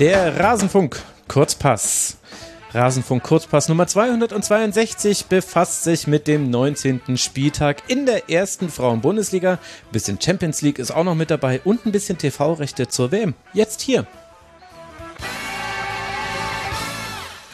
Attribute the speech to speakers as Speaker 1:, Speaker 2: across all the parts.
Speaker 1: Der Rasenfunk Kurzpass. Rasenfunk Kurzpass Nummer 262 befasst sich mit dem 19. Spieltag in der ersten Frauen-Bundesliga. Ein bisschen Champions League ist auch noch mit dabei und ein bisschen TV-Rechte zur WM. Jetzt hier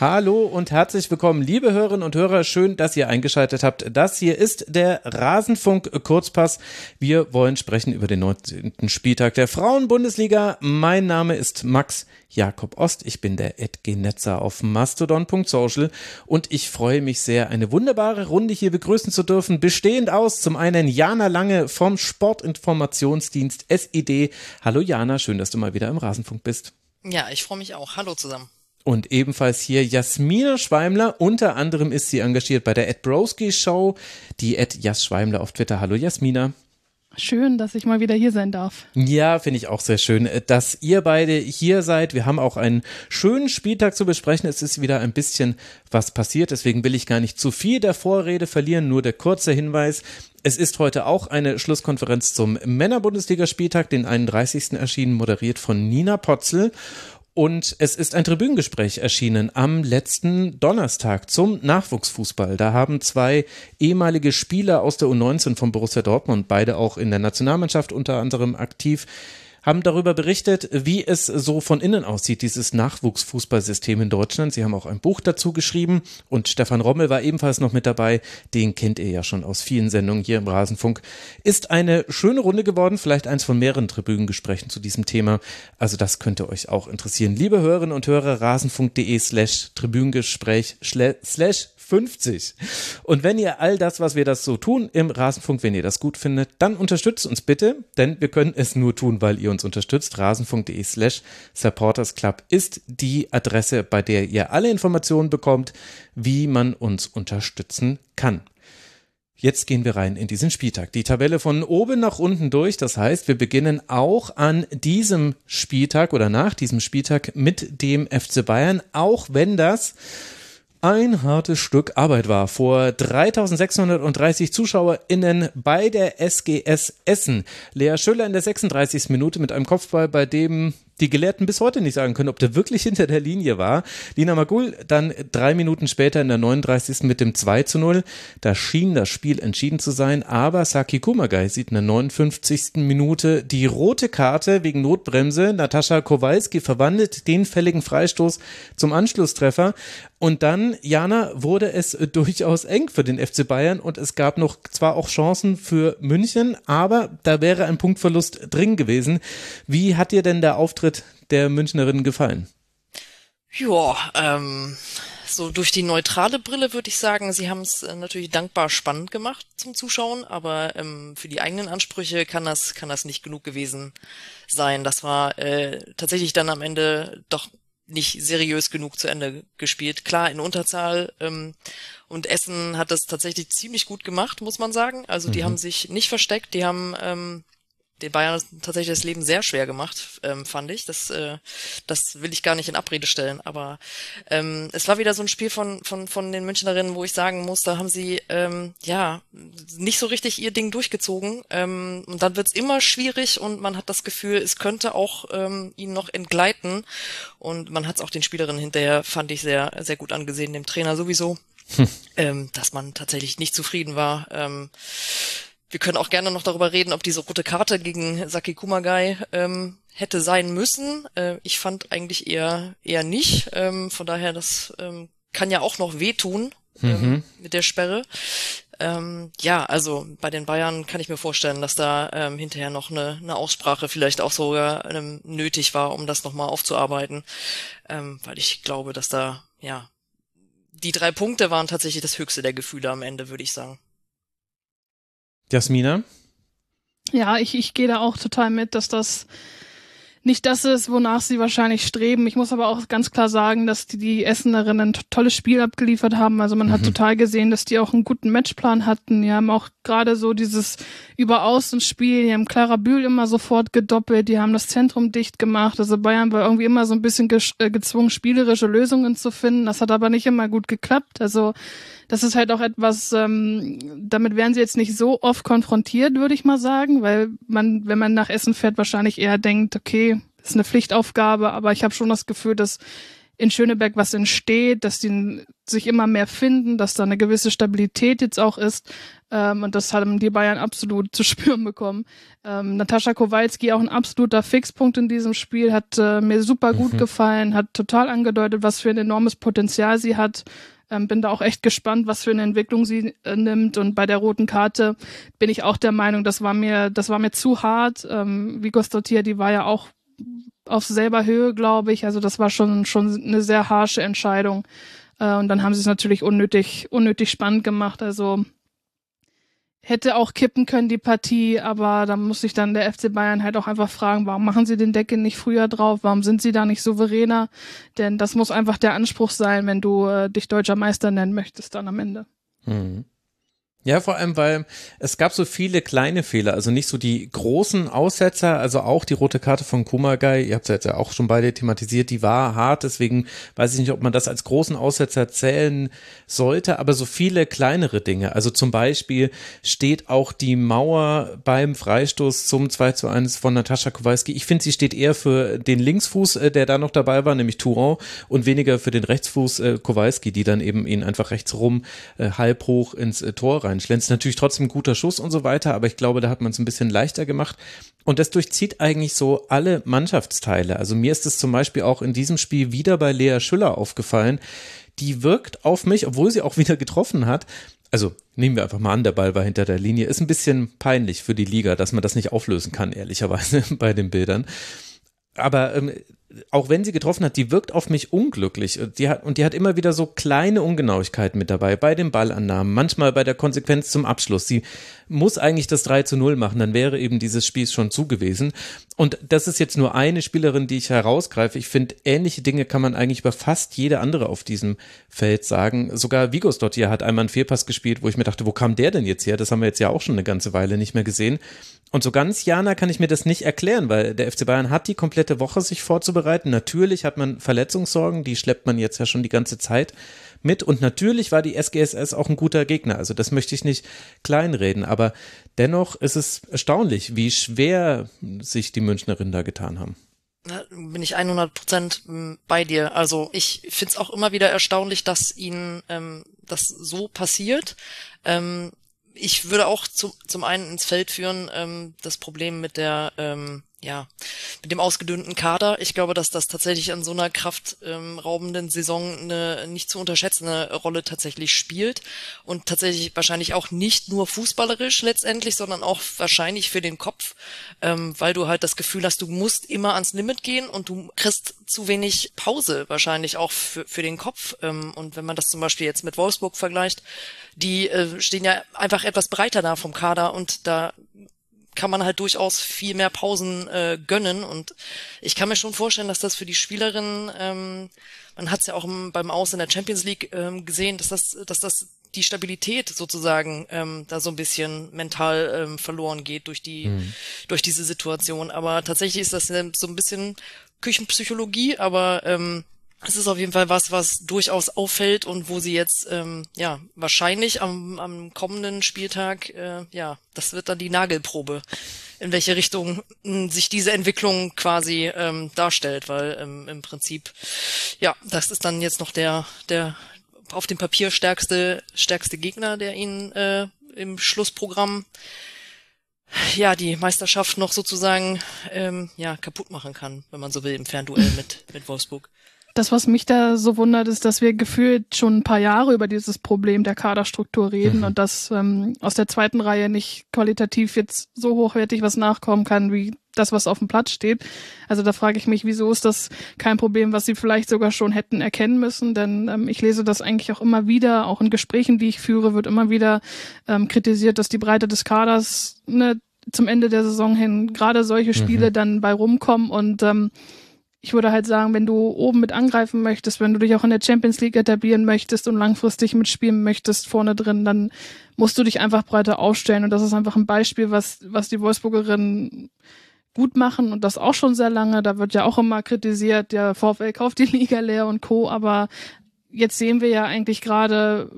Speaker 1: Hallo und herzlich willkommen, liebe Hörerinnen und Hörer. Schön, dass ihr eingeschaltet habt. Das hier ist der Rasenfunk Kurzpass. Wir wollen sprechen über den 19. Spieltag der Frauenbundesliga. Mein Name ist Max Jakob Ost. Ich bin der Edgenetzer auf mastodon.social und ich freue mich sehr, eine wunderbare Runde hier begrüßen zu dürfen. Bestehend aus zum einen Jana Lange vom Sportinformationsdienst SID. Hallo Jana, schön, dass du mal wieder im Rasenfunk bist.
Speaker 2: Ja, ich freue mich auch. Hallo zusammen.
Speaker 1: Und ebenfalls hier Jasmina Schweimler. Unter anderem ist sie engagiert bei der Ed Broski Show. Die Ed Jas Schweimler auf Twitter. Hallo Jasmina.
Speaker 3: Schön, dass ich mal wieder hier sein darf.
Speaker 1: Ja, finde ich auch sehr schön, dass ihr beide hier seid. Wir haben auch einen schönen Spieltag zu besprechen. Es ist wieder ein bisschen was passiert. Deswegen will ich gar nicht zu viel der Vorrede verlieren. Nur der kurze Hinweis. Es ist heute auch eine Schlusskonferenz zum Männerbundesligaspieltag, den 31. erschienen, moderiert von Nina Potzel. Und es ist ein Tribünengespräch erschienen am letzten Donnerstag zum Nachwuchsfußball. Da haben zwei ehemalige Spieler aus der U19 von Borussia Dortmund, beide auch in der Nationalmannschaft unter anderem aktiv, haben darüber berichtet, wie es so von innen aussieht, dieses Nachwuchsfußballsystem in Deutschland. Sie haben auch ein Buch dazu geschrieben und Stefan Rommel war ebenfalls noch mit dabei. Den kennt ihr ja schon aus vielen Sendungen hier im Rasenfunk. Ist eine schöne Runde geworden, vielleicht eins von mehreren Tribünengesprächen zu diesem Thema. Also das könnte euch auch interessieren. Liebe Hörerinnen und Hörer, rasenfunk.de slash Tribünengespräch slash 50. Und wenn ihr all das, was wir das so tun im Rasenfunk, wenn ihr das gut findet, dann unterstützt uns bitte, denn wir können es nur tun, weil ihr uns unterstützt. Rasenfunk.de slash supportersclub ist die Adresse, bei der ihr alle Informationen bekommt, wie man uns unterstützen kann. Jetzt gehen wir rein in diesen Spieltag. Die Tabelle von oben nach unten durch. Das heißt, wir beginnen auch an diesem Spieltag oder nach diesem Spieltag mit dem FC Bayern, auch wenn das ein hartes Stück Arbeit war. Vor 3630 ZuschauerInnen bei der SGS Essen. Lea Schüller in der 36. Minute mit einem Kopfball, bei dem die Gelehrten bis heute nicht sagen können, ob der wirklich hinter der Linie war. Lina Magul dann drei Minuten später in der 39. mit dem 2 zu 0. Da schien das Spiel entschieden zu sein, aber Saki Kumagai sieht in der 59. Minute die rote Karte wegen Notbremse. Natascha Kowalski verwandelt den fälligen Freistoß zum Anschlusstreffer. Und dann, Jana, wurde es durchaus eng für den FC Bayern und es gab noch zwar auch Chancen für München, aber da wäre ein Punktverlust drin gewesen. Wie hat dir denn der Auftritt Auftritt der Münchnerinnen gefallen?
Speaker 2: Ja, ähm, so durch die neutrale Brille würde ich sagen, sie haben es äh, natürlich dankbar spannend gemacht zum Zuschauen, aber ähm, für die eigenen Ansprüche kann das kann das nicht genug gewesen sein. Das war äh, tatsächlich dann am Ende doch nicht seriös genug zu Ende gespielt. Klar, in Unterzahl ähm, und Essen hat das tatsächlich ziemlich gut gemacht, muss man sagen. Also die mhm. haben sich nicht versteckt, die haben ähm, den Bayern tatsächlich das Leben sehr schwer gemacht, ähm, fand ich. Das, äh, das will ich gar nicht in Abrede stellen. Aber ähm, es war wieder so ein Spiel von, von, von den Münchnerinnen, wo ich sagen muss, da haben sie ähm, ja nicht so richtig ihr Ding durchgezogen. Ähm, und dann wird's immer schwierig und man hat das Gefühl, es könnte auch ähm, ihnen noch entgleiten. Und man hat es auch den Spielerinnen hinterher, fand ich, sehr, sehr gut angesehen, dem Trainer sowieso. Hm. Ähm, dass man tatsächlich nicht zufrieden war. Ähm, wir können auch gerne noch darüber reden, ob diese rote Karte gegen Saki Kumagai ähm, hätte sein müssen. Äh, ich fand eigentlich eher eher nicht. Ähm, von daher, das ähm, kann ja auch noch wehtun ähm, mhm. mit der Sperre. Ähm, ja, also bei den Bayern kann ich mir vorstellen, dass da ähm, hinterher noch eine, eine Aussprache vielleicht auch sogar ähm, nötig war, um das nochmal aufzuarbeiten, ähm, weil ich glaube, dass da ja die drei Punkte waren tatsächlich das höchste der Gefühle am Ende, würde ich sagen.
Speaker 1: Jasmina?
Speaker 3: Ja, ich, ich gehe da auch total mit, dass das nicht das ist, wonach sie wahrscheinlich streben. Ich muss aber auch ganz klar sagen, dass die, die Essenerinnen ein tolles Spiel abgeliefert haben. Also man mhm. hat total gesehen, dass die auch einen guten Matchplan hatten. Die haben auch gerade so dieses Überaußenspiel, die haben Clara Bühl immer sofort gedoppelt, die haben das Zentrum dicht gemacht. Also Bayern war irgendwie immer so ein bisschen äh, gezwungen, spielerische Lösungen zu finden. Das hat aber nicht immer gut geklappt. Also das ist halt auch etwas, ähm, damit werden sie jetzt nicht so oft konfrontiert, würde ich mal sagen, weil man, wenn man nach Essen fährt, wahrscheinlich eher denkt, okay, ist eine Pflichtaufgabe, aber ich habe schon das Gefühl, dass in Schöneberg was entsteht, dass die sich immer mehr finden, dass da eine gewisse Stabilität jetzt auch ist. Ähm, und das haben die Bayern absolut zu spüren bekommen. Ähm, Natascha Kowalski auch ein absoluter Fixpunkt in diesem Spiel, hat äh, mir super gut mhm. gefallen, hat total angedeutet, was für ein enormes Potenzial sie hat. Ähm, bin da auch echt gespannt, was für eine Entwicklung sie äh, nimmt. Und bei der roten Karte bin ich auch der Meinung, das war mir, das war mir zu hart. Ähm, Vigo Stottier, die war ja auch auf selber Höhe, glaube ich. Also das war schon, schon eine sehr harsche Entscheidung. Äh, und dann haben sie es natürlich unnötig, unnötig spannend gemacht. Also hätte auch kippen können, die Partie, aber da muss sich dann der FC Bayern halt auch einfach fragen, warum machen sie den Deckel nicht früher drauf? Warum sind sie da nicht souveräner? Denn das muss einfach der Anspruch sein, wenn du äh, dich deutscher Meister nennen möchtest dann am Ende. Mhm.
Speaker 1: Ja, vor allem, weil es gab so viele kleine Fehler, also nicht so die großen Aussetzer, also auch die rote Karte von Kumagai, ihr habt es jetzt ja auch schon beide thematisiert, die war hart, deswegen weiß ich nicht, ob man das als großen Aussetzer zählen sollte, aber so viele kleinere Dinge, also zum Beispiel steht auch die Mauer beim Freistoß zum 2 zu 1 von Natascha Kowalski, ich finde, sie steht eher für den Linksfuß, äh, der da noch dabei war, nämlich Touron und weniger für den Rechtsfuß äh, Kowalski, die dann eben ihn einfach rechts rum äh, halb hoch ins Tor rein reinschlänzt. Natürlich trotzdem guter Schuss und so weiter, aber ich glaube, da hat man es ein bisschen leichter gemacht. Und das durchzieht eigentlich so alle Mannschaftsteile. Also mir ist es zum Beispiel auch in diesem Spiel wieder bei Lea Schüller aufgefallen. Die wirkt auf mich, obwohl sie auch wieder getroffen hat, also nehmen wir einfach mal an, der Ball war hinter der Linie, ist ein bisschen peinlich für die Liga, dass man das nicht auflösen kann, ehrlicherweise bei den Bildern. Aber ähm, auch wenn sie getroffen hat, die wirkt auf mich unglücklich. Die hat, und die hat immer wieder so kleine Ungenauigkeiten mit dabei, bei den Ballannahmen, manchmal bei der Konsequenz zum Abschluss. Sie muss eigentlich das 3 zu 0 machen, dann wäre eben dieses Spiel schon zu gewesen. Und das ist jetzt nur eine Spielerin, die ich herausgreife. Ich finde, ähnliche Dinge kann man eigentlich über fast jede andere auf diesem Feld sagen. Sogar Vigos dort hier hat einmal einen Fehlpass gespielt, wo ich mir dachte, wo kam der denn jetzt her? Das haben wir jetzt ja auch schon eine ganze Weile nicht mehr gesehen. Und so ganz, Jana, kann ich mir das nicht erklären, weil der FC Bayern hat die komplette Woche sich vorzubereiten. Natürlich hat man Verletzungssorgen, die schleppt man jetzt ja schon die ganze Zeit mit. Und natürlich war die SGSS auch ein guter Gegner. Also das möchte ich nicht kleinreden. Aber dennoch ist es erstaunlich, wie schwer sich die Münchnerinnen da getan haben.
Speaker 2: Da bin ich 100 Prozent hm, bei dir. Also ich finde es auch immer wieder erstaunlich, dass ihnen ähm, das so passiert. Ähm, ich würde auch zu, zum einen ins Feld führen ähm, das Problem mit der ähm, ja, mit dem ausgedünnten Kader. Ich glaube, dass das tatsächlich an so einer kraftraubenden Saison eine nicht zu unterschätzende Rolle tatsächlich spielt und tatsächlich wahrscheinlich auch nicht nur fußballerisch letztendlich, sondern auch wahrscheinlich für den Kopf, ähm, weil du halt das Gefühl hast, du musst immer ans Limit gehen und du kriegst zu wenig Pause wahrscheinlich auch für, für den Kopf. Ähm, und wenn man das zum Beispiel jetzt mit Wolfsburg vergleicht, die äh, stehen ja einfach etwas breiter da vom Kader und da kann man halt durchaus viel mehr Pausen äh, gönnen. Und ich kann mir schon vorstellen, dass das für die Spielerinnen, ähm, man hat es ja auch im, beim Aus in der Champions League ähm, gesehen, dass das, dass das die Stabilität sozusagen ähm, da so ein bisschen mental ähm, verloren geht durch die mhm. durch diese Situation. Aber tatsächlich ist das so ein bisschen Küchenpsychologie, aber ähm, es ist auf jeden Fall was, was durchaus auffällt und wo sie jetzt ähm, ja wahrscheinlich am, am kommenden Spieltag äh, ja das wird dann die Nagelprobe, in welche Richtung hm, sich diese Entwicklung quasi ähm, darstellt, weil ähm, im Prinzip ja das ist dann jetzt noch der der auf dem Papier stärkste stärkste Gegner, der ihnen äh, im Schlussprogramm ja die Meisterschaft noch sozusagen ähm, ja kaputt machen kann, wenn man so will im Fernduell mit mit Wolfsburg.
Speaker 3: Das, was mich da so wundert, ist, dass wir gefühlt schon ein paar Jahre über dieses Problem der Kaderstruktur reden mhm. und dass ähm, aus der zweiten Reihe nicht qualitativ jetzt so hochwertig was nachkommen kann, wie das, was auf dem Platz steht. Also da frage ich mich, wieso ist das kein Problem, was sie vielleicht sogar schon hätten erkennen müssen? Denn ähm, ich lese das eigentlich auch immer wieder, auch in Gesprächen, die ich führe, wird immer wieder ähm, kritisiert, dass die Breite des Kaders ne, zum Ende der Saison hin gerade solche Spiele mhm. dann bei rumkommen und ähm, ich würde halt sagen, wenn du oben mit angreifen möchtest, wenn du dich auch in der Champions League etablieren möchtest und langfristig mitspielen möchtest vorne drin, dann musst du dich einfach breiter aufstellen. Und das ist einfach ein Beispiel, was, was die Wolfsburgerinnen gut machen und das auch schon sehr lange. Da wird ja auch immer kritisiert, der VfL kauft die Liga leer und Co. Aber jetzt sehen wir ja eigentlich gerade,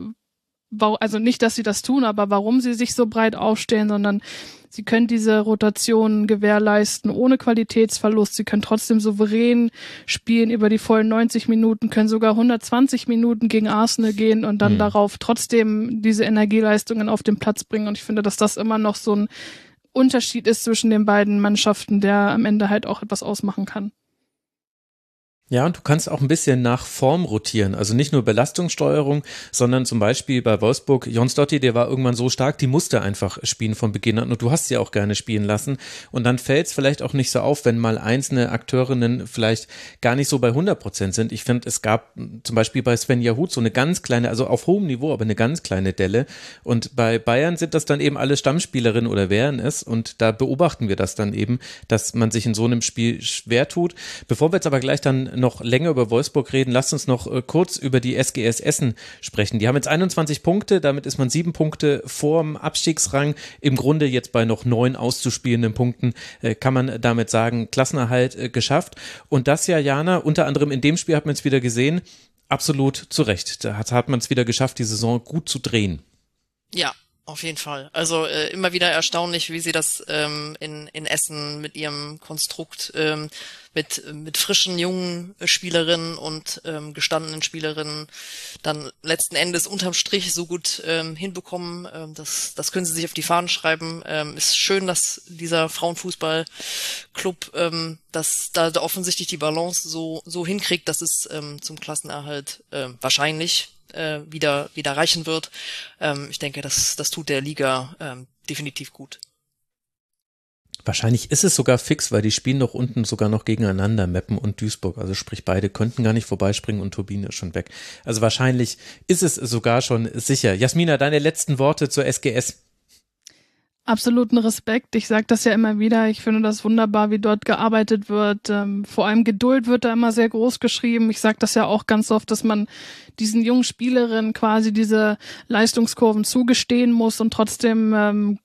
Speaker 3: also nicht, dass sie das tun, aber warum sie sich so breit aufstellen, sondern sie können diese Rotation gewährleisten ohne Qualitätsverlust. Sie können trotzdem souverän spielen über die vollen 90 Minuten, können sogar 120 Minuten gegen Arsenal gehen und dann mhm. darauf trotzdem diese Energieleistungen auf den Platz bringen. Und ich finde, dass das immer noch so ein Unterschied ist zwischen den beiden Mannschaften, der am Ende halt auch etwas ausmachen kann.
Speaker 1: Ja, und du kannst auch ein bisschen nach Form rotieren. Also nicht nur Belastungssteuerung, sondern zum Beispiel bei Wolfsburg, Jons Dotti, der war irgendwann so stark, die musste einfach spielen von Beginn an und du hast sie auch gerne spielen lassen. Und dann fällt es vielleicht auch nicht so auf, wenn mal einzelne Akteurinnen vielleicht gar nicht so bei 100 Prozent sind. Ich finde, es gab zum Beispiel bei Sven Jahut so eine ganz kleine, also auf hohem Niveau, aber eine ganz kleine Delle. Und bei Bayern sind das dann eben alle Stammspielerinnen oder wären es. Und da beobachten wir das dann eben, dass man sich in so einem Spiel schwer tut. Bevor wir jetzt aber gleich dann noch länger über Wolfsburg reden, lasst uns noch äh, kurz über die SGS Essen sprechen. Die haben jetzt 21 Punkte, damit ist man sieben Punkte vorm Abstiegsrang. Im Grunde jetzt bei noch neun auszuspielenden Punkten äh, kann man damit sagen, Klassenerhalt äh, geschafft. Und das ja, Jana, unter anderem in dem Spiel hat man es wieder gesehen, absolut zu Recht. Da hat, hat man es wieder geschafft, die Saison gut zu drehen.
Speaker 2: Ja, auf jeden Fall. Also äh, immer wieder erstaunlich, wie sie das ähm, in, in Essen mit ihrem Konstrukt ähm, mit, mit frischen jungen Spielerinnen und ähm, gestandenen Spielerinnen dann letzten Endes unterm Strich so gut ähm, hinbekommen. Ähm, das, das können sie sich auf die Fahnen schreiben. Ähm, ist schön, dass dieser Frauenfußballclub ähm, dass da offensichtlich die Balance so, so hinkriegt, dass es ähm, zum Klassenerhalt äh, wahrscheinlich äh, wieder, wieder reichen wird. Ähm, ich denke, das, das tut der Liga ähm, definitiv gut.
Speaker 1: Wahrscheinlich ist es sogar fix, weil die spielen doch unten sogar noch gegeneinander, Meppen und Duisburg. Also sprich, beide könnten gar nicht vorbeispringen und Turbine ist schon weg. Also wahrscheinlich ist es sogar schon sicher. Jasmina, deine letzten Worte zur SGS
Speaker 3: absoluten Respekt. Ich sage das ja immer wieder. Ich finde das wunderbar, wie dort gearbeitet wird. Ähm, vor allem Geduld wird da immer sehr groß geschrieben. Ich sage das ja auch ganz oft, dass man diesen jungen Spielerinnen quasi diese Leistungskurven zugestehen muss und trotzdem ähm,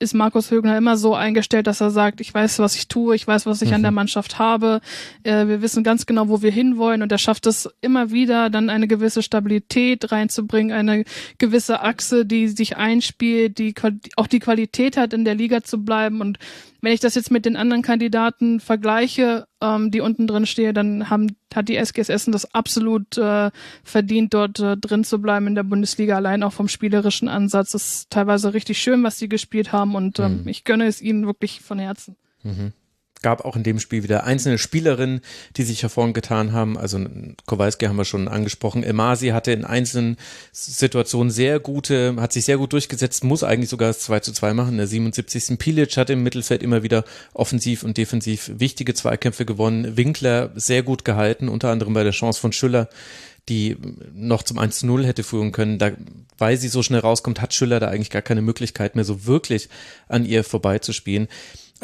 Speaker 3: ist Markus Högner immer so eingestellt, dass er sagt, ich weiß, was ich tue, ich weiß, was ich mhm. an der mhm. Mannschaft habe, äh, wir wissen ganz genau, wo wir hinwollen und er schafft es immer wieder, dann eine gewisse Stabilität reinzubringen, eine gewisse Achse, die sich einspielt, die auch die Qualität hat, in der Liga zu bleiben und wenn ich das jetzt mit den anderen Kandidaten vergleiche, ähm, die unten drin stehen, dann haben, hat die SGS Essen das absolut äh, verdient, dort äh, drin zu bleiben in der Bundesliga, allein auch vom spielerischen Ansatz. Das ist teilweise richtig schön, was sie gespielt haben und ähm, mhm. ich gönne es ihnen wirklich von Herzen.
Speaker 1: Mhm gab auch in dem Spiel wieder einzelne Spielerinnen, die sich hervorgetan haben. Also Kowalski haben wir schon angesprochen. Emasi hatte in einzelnen Situationen sehr gute, hat sich sehr gut durchgesetzt, muss eigentlich sogar das 2 zu 2 machen. Der 77. Pilic hat im Mittelfeld immer wieder offensiv und defensiv wichtige Zweikämpfe gewonnen. Winkler sehr gut gehalten, unter anderem bei der Chance von Schüller die noch zum 1 zu 0 hätte führen können. Da, weil sie so schnell rauskommt, hat Schüller da eigentlich gar keine Möglichkeit mehr, so wirklich an ihr vorbeizuspielen.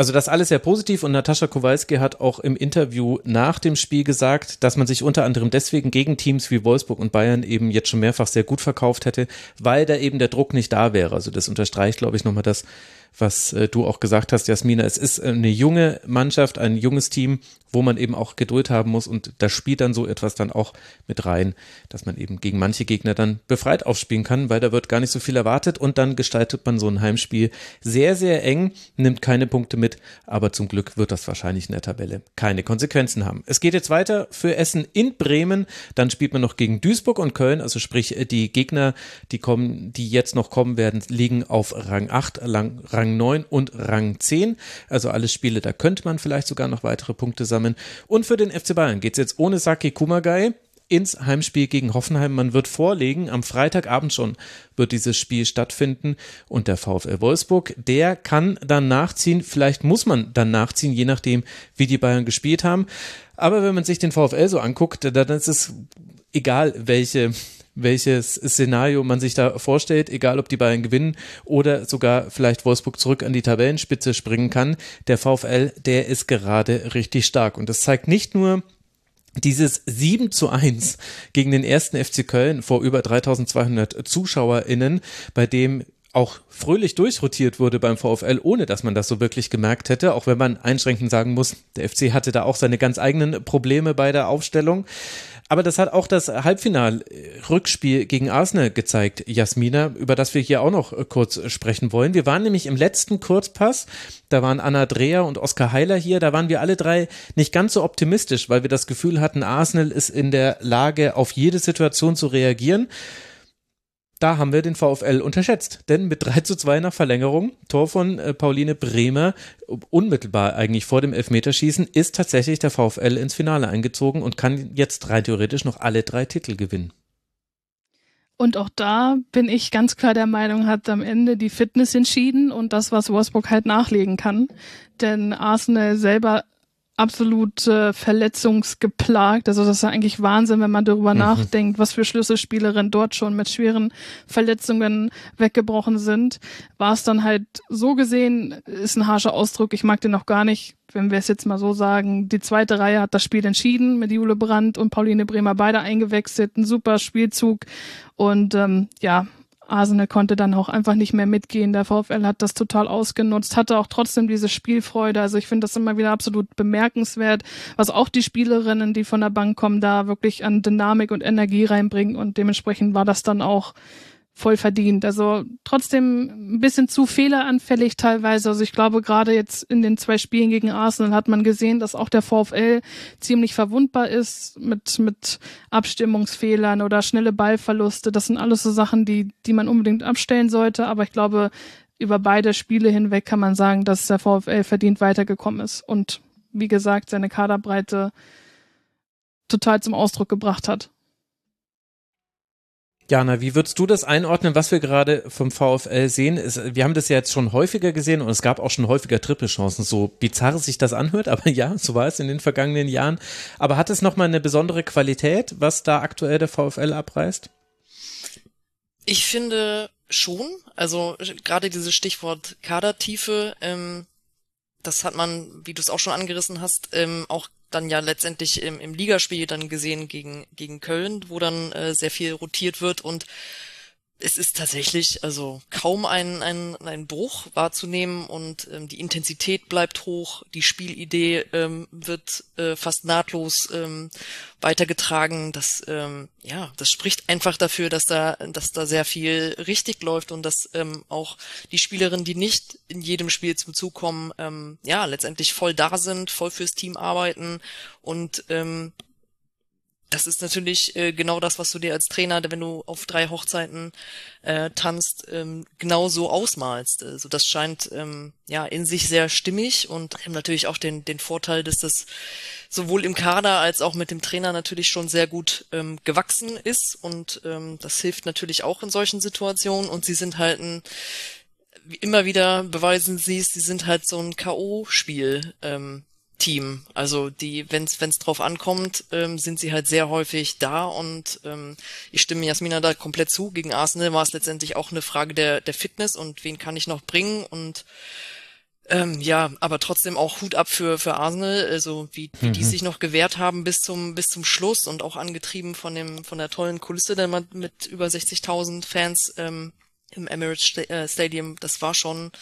Speaker 1: Also das alles sehr positiv und Natascha Kowalski hat auch im Interview nach dem Spiel gesagt, dass man sich unter anderem deswegen gegen Teams wie Wolfsburg und Bayern eben jetzt schon mehrfach sehr gut verkauft hätte, weil da eben der Druck nicht da wäre. Also das unterstreicht, glaube ich, nochmal das, was äh, du auch gesagt hast, Jasmina. Es ist eine junge Mannschaft, ein junges Team, wo man eben auch Geduld haben muss und da spielt dann so etwas dann auch mit rein, dass man eben gegen manche Gegner dann befreit aufspielen kann, weil da wird gar nicht so viel erwartet und dann gestaltet man so ein Heimspiel sehr, sehr eng, nimmt keine Punkte mit, aber zum Glück wird das wahrscheinlich in der Tabelle keine Konsequenzen haben. Es geht jetzt weiter für Essen in Bremen, dann spielt man noch gegen Duisburg und Köln, also sprich die Gegner, die kommen, die jetzt noch kommen werden, liegen auf Rang 8, Rang Rang 9 und Rang 10. Also alles Spiele, da könnte man vielleicht sogar noch weitere Punkte sammeln. Und für den FC Bayern geht es jetzt ohne Saki Kumagai ins Heimspiel gegen Hoffenheim. Man wird vorlegen, am Freitagabend schon wird dieses Spiel stattfinden und der VfL Wolfsburg, der kann dann nachziehen, vielleicht muss man dann nachziehen, je nachdem, wie die Bayern gespielt haben. Aber wenn man sich den VfL so anguckt, dann ist es egal, welche welches Szenario man sich da vorstellt, egal ob die Bayern gewinnen oder sogar vielleicht Wolfsburg zurück an die Tabellenspitze springen kann. Der VfL, der ist gerade richtig stark. Und das zeigt nicht nur, dieses 7 zu 1 gegen den ersten FC Köln vor über 3200 ZuschauerInnen, bei dem auch fröhlich durchrotiert wurde beim VfL, ohne dass man das so wirklich gemerkt hätte, auch wenn man einschränkend sagen muss, der FC hatte da auch seine ganz eigenen Probleme bei der Aufstellung. Aber das hat auch das Halbfinal-Rückspiel gegen Arsenal gezeigt, Jasmina, über das wir hier auch noch äh, kurz sprechen wollen. Wir waren nämlich im letzten Kurzpass, da waren Anna Dreher und Oskar Heiler hier, da waren wir alle drei nicht ganz so optimistisch, weil wir das Gefühl hatten, Arsenal ist in der Lage, auf jede Situation zu reagieren da haben wir den VfL unterschätzt. Denn mit 3 zu 2 nach Verlängerung, Tor von äh, Pauline Bremer, unmittelbar eigentlich vor dem Elfmeterschießen, ist tatsächlich der VfL ins Finale eingezogen und kann jetzt rein theoretisch noch alle drei Titel gewinnen.
Speaker 3: Und auch da bin ich ganz klar der Meinung, hat am Ende die Fitness entschieden und das, was Wolfsburg halt nachlegen kann. Denn Arsenal selber absolut äh, verletzungsgeplagt. Also das ist ja eigentlich Wahnsinn, wenn man darüber mhm. nachdenkt, was für Schlüsselspielerinnen dort schon mit schweren Verletzungen weggebrochen sind. War es dann halt so gesehen, ist ein harscher Ausdruck, ich mag den noch gar nicht, wenn wir es jetzt mal so sagen. Die zweite Reihe hat das Spiel entschieden mit Jule Brandt und Pauline Bremer beide eingewechselt. Ein super Spielzug und ähm, ja, Arsenal konnte dann auch einfach nicht mehr mitgehen. Der VfL hat das total ausgenutzt, hatte auch trotzdem diese Spielfreude. Also ich finde das immer wieder absolut bemerkenswert, was auch die Spielerinnen, die von der Bank kommen, da wirklich an Dynamik und Energie reinbringen. Und dementsprechend war das dann auch voll verdient. Also trotzdem ein bisschen zu fehleranfällig teilweise. Also ich glaube, gerade jetzt in den zwei Spielen gegen Arsenal hat man gesehen, dass auch der VfL ziemlich verwundbar ist mit, mit Abstimmungsfehlern oder schnelle Ballverluste. Das sind alles so Sachen, die, die man unbedingt abstellen sollte. Aber ich glaube, über beide Spiele hinweg kann man sagen, dass der VfL verdient weitergekommen ist und wie gesagt, seine Kaderbreite total zum Ausdruck gebracht hat.
Speaker 1: Jana, wie würdest du das einordnen, was wir gerade vom VfL sehen? wir haben das ja jetzt schon häufiger gesehen und es gab auch schon häufiger Trippelchancen, so bizarr sich das anhört, aber ja, so war es in den vergangenen Jahren. Aber hat es nochmal eine besondere Qualität, was da aktuell der VfL abreißt?
Speaker 2: Ich finde schon, also gerade dieses Stichwort Kadertiefe, ähm, das hat man, wie du es auch schon angerissen hast, ähm, auch dann ja letztendlich im, im Ligaspiel dann gesehen gegen, gegen Köln, wo dann äh, sehr viel rotiert wird und es ist tatsächlich also kaum ein, ein, ein Bruch wahrzunehmen und ähm, die Intensität bleibt hoch, die Spielidee ähm, wird äh, fast nahtlos ähm, weitergetragen. Das ähm, ja, das spricht einfach dafür, dass da, dass da sehr viel richtig läuft und dass ähm, auch die Spielerinnen, die nicht in jedem Spiel zum Zug kommen, ähm, ja letztendlich voll da sind, voll fürs Team arbeiten und ähm, das ist natürlich äh, genau das, was du dir als Trainer, wenn du auf drei Hochzeiten äh, tanzt, ähm, genau so ausmalst. Also das scheint ähm, ja in sich sehr stimmig und natürlich auch den, den Vorteil, dass das sowohl im Kader als auch mit dem Trainer natürlich schon sehr gut ähm, gewachsen ist und ähm, das hilft natürlich auch in solchen Situationen und sie sind halt ein immer wieder beweisen sie es, sie sind halt so ein K.O.-Spiel. Ähm, Team. Also die, wenn es drauf ankommt, ähm, sind sie halt sehr häufig da und ähm, ich stimme Jasmina da komplett zu. Gegen Arsenal war es letztendlich auch eine Frage der, der Fitness und wen kann ich noch bringen und ähm, ja, aber trotzdem auch Hut ab für, für Arsenal, also wie, wie mhm. die sich noch gewehrt haben bis zum, bis zum Schluss und auch angetrieben von dem, von der tollen Kulisse, denn man mit über 60.000 Fans ähm, im Emirates äh, Stadium, das war schon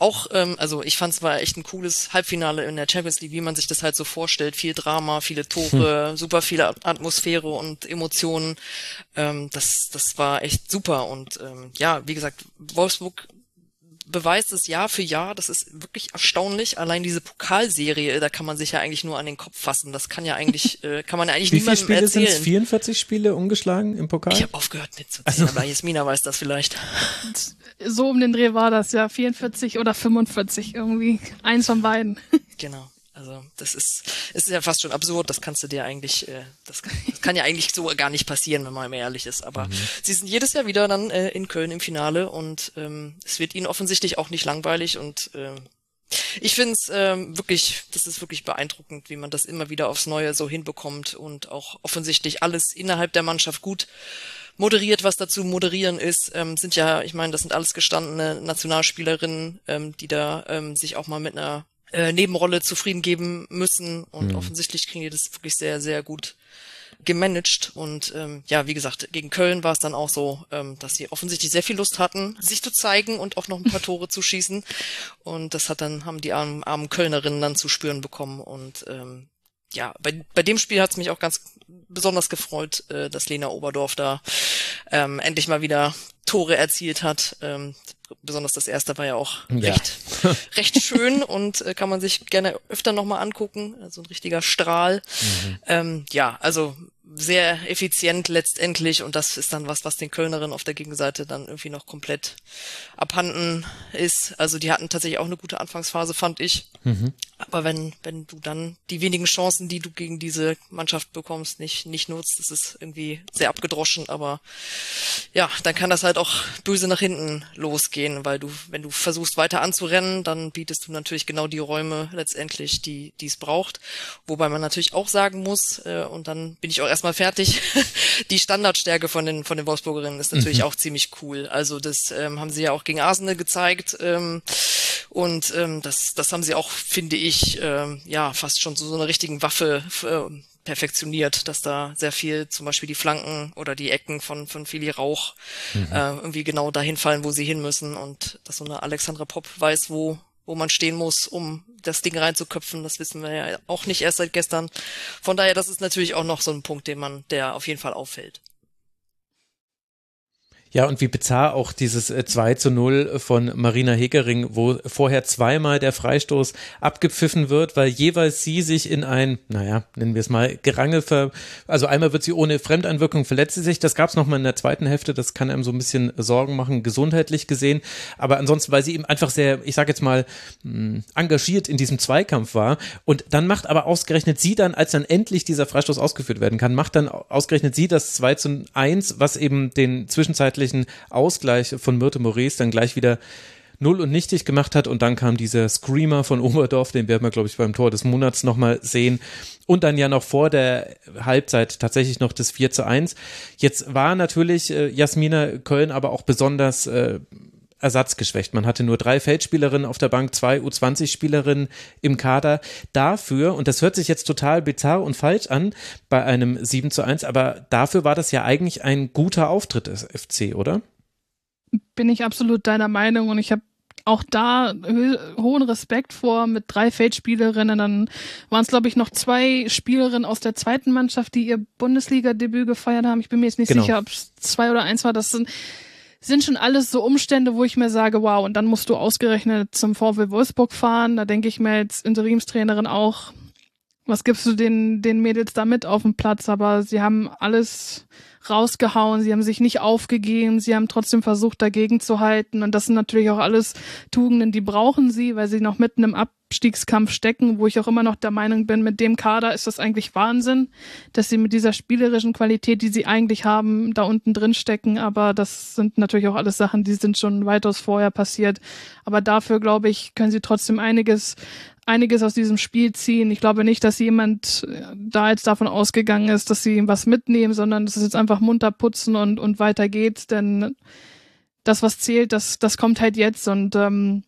Speaker 2: auch, ähm, also ich fand es war echt ein cooles Halbfinale in der Champions League, wie man sich das halt so vorstellt. Viel Drama, viele Tore, hm. super viele Atmosphäre und Emotionen. Ähm, das, das war echt super. Und ähm, ja, wie gesagt, Wolfsburg beweist es Jahr für Jahr. Das ist wirklich erstaunlich. Allein diese Pokalserie, da kann man sich ja eigentlich nur an den Kopf fassen. Das kann ja eigentlich, äh, kann man ja eigentlich
Speaker 1: Wie
Speaker 2: niemandem
Speaker 1: viele Spiele
Speaker 2: erzählen.
Speaker 1: 44 Spiele umgeschlagen im Pokal?
Speaker 2: Ich habe aufgehört mitzuzählen, also. aber Jasmina weiß das vielleicht.
Speaker 3: So um den Dreh war das ja 44 oder 45 irgendwie. Eins von beiden.
Speaker 2: Genau. Also das ist, es ist ja fast schon absurd, das kannst du dir eigentlich, äh, das, kann, das kann ja eigentlich so gar nicht passieren, wenn man mal ehrlich ist. Aber mhm. sie sind jedes Jahr wieder dann äh, in Köln im Finale und ähm, es wird ihnen offensichtlich auch nicht langweilig und äh, ich finde es ähm, wirklich, das ist wirklich beeindruckend, wie man das immer wieder aufs Neue so hinbekommt und auch offensichtlich alles innerhalb der Mannschaft gut moderiert, was dazu moderieren ist, ähm, sind ja, ich meine, das sind alles gestandene Nationalspielerinnen, ähm, die da ähm, sich auch mal mit einer äh, Nebenrolle zufrieden geben müssen. Und mhm. offensichtlich kriegen die das wirklich sehr, sehr gut gemanagt. Und ähm, ja, wie gesagt, gegen Köln war es dann auch so, ähm, dass sie offensichtlich sehr viel Lust hatten, sich zu zeigen und auch noch ein paar Tore zu schießen. Und das hat dann, haben die armen, armen Kölnerinnen dann zu spüren bekommen. Und ähm, ja, bei, bei dem Spiel hat es mich auch ganz besonders gefreut, äh, dass Lena Oberdorf da ähm, endlich mal wieder Tore erzielt hat. Ähm, besonders das erste war ja auch ja. recht, recht schön und äh, kann man sich gerne öfter nochmal angucken. Also ein richtiger Strahl. Mhm. Ähm, ja, also sehr effizient letztendlich und das ist dann was, was den Kölnerinnen auf der Gegenseite dann irgendwie noch komplett abhanden ist. Also die hatten tatsächlich auch eine gute Anfangsphase, fand ich. Mhm. Aber wenn, wenn du dann die wenigen Chancen, die du gegen diese Mannschaft bekommst, nicht, nicht nutzt, das ist irgendwie sehr abgedroschen, aber ja, dann kann das halt auch böse nach hinten losgehen, weil du, wenn du versuchst weiter anzurennen, dann bietest du natürlich genau die Räume letztendlich, die, die es braucht. Wobei man natürlich auch sagen muss, äh, und dann bin ich auch erstmal fertig, die Standardstärke von den, von den Wolfsburgerinnen ist natürlich mhm. auch ziemlich cool. Also das ähm, haben sie ja auch gegen Arsenal gezeigt. Ähm, und ähm, das, das haben sie auch, finde ich, ähm, ja, fast schon zu so einer richtigen Waffe äh, perfektioniert, dass da sehr viel, zum Beispiel die Flanken oder die Ecken von, von Fili Rauch mhm. äh, irgendwie genau dahin fallen, wo sie hin müssen und dass so eine Alexandra Popp weiß, wo, wo man stehen muss, um das Ding reinzuköpfen. Das wissen wir ja auch nicht erst seit gestern. Von daher, das ist natürlich auch noch so ein Punkt, den man, der auf jeden Fall auffällt.
Speaker 1: Ja, und wie bizarr auch dieses 2 äh, zu 0 von Marina Hegering, wo vorher zweimal der Freistoß abgepfiffen wird, weil jeweils sie sich in ein, naja, nennen wir es mal, Gerangel ver, also einmal wird sie ohne Fremdeinwirkung verletzt sie sich, das gab es nochmal in der zweiten Hälfte, das kann einem so ein bisschen Sorgen machen, gesundheitlich gesehen, aber ansonsten, weil sie eben einfach sehr, ich sage jetzt mal, hm, engagiert in diesem Zweikampf war. Und dann macht aber ausgerechnet sie dann, als dann endlich dieser Freistoß ausgeführt werden kann, macht dann ausgerechnet sie das 2 zu 1, was eben den zwischenzeitlichen zwischenzeitlichen Ausgleich von Myrte Maurice dann gleich wieder null und nichtig gemacht hat und dann kam dieser Screamer von Oberdorf, den werden wir, glaube ich, beim Tor des Monats nochmal sehen. Und dann ja noch vor der Halbzeit tatsächlich noch das 4 zu 1. Jetzt war natürlich äh, Jasmina Köln aber auch besonders äh, ersatzgeschwächt. Man hatte nur drei Feldspielerinnen auf der Bank, zwei U20-Spielerinnen im Kader. Dafür, und das hört sich jetzt total bizarr und falsch an bei einem 7 zu 1, aber dafür war das ja eigentlich ein guter Auftritt des FC, oder?
Speaker 3: Bin ich absolut deiner Meinung und ich habe auch da hohen Respekt vor mit drei Feldspielerinnen. Dann waren es, glaube ich, noch zwei Spielerinnen aus der zweiten Mannschaft, die ihr Bundesliga-Debüt gefeiert haben. Ich bin mir jetzt nicht genau. sicher, ob es zwei oder eins war. Das sind sind schon alles so Umstände, wo ich mir sage, wow, und dann musst du ausgerechnet zum VW Wolfsburg fahren. Da denke ich mir als Interimstrainerin auch, was gibst du den, den Mädels da mit auf dem Platz? Aber sie haben alles rausgehauen, sie haben sich nicht aufgegeben, sie haben trotzdem versucht, dagegen zu halten. Und das sind natürlich auch alles Tugenden, die brauchen sie, weil sie noch mitten im Abstiegskampf stecken, wo ich auch immer noch der Meinung bin, mit dem Kader ist das eigentlich Wahnsinn, dass sie mit dieser spielerischen Qualität, die sie eigentlich haben, da unten drin stecken. Aber das sind natürlich auch alles Sachen, die sind schon weitaus vorher passiert. Aber dafür, glaube ich, können sie trotzdem einiges einiges aus diesem Spiel ziehen. Ich glaube nicht, dass jemand äh, da jetzt davon ausgegangen ist, dass sie was mitnehmen, sondern das ist jetzt einfach munter putzen und, und weiter geht's, denn das, was zählt, das, das kommt halt jetzt und ähm,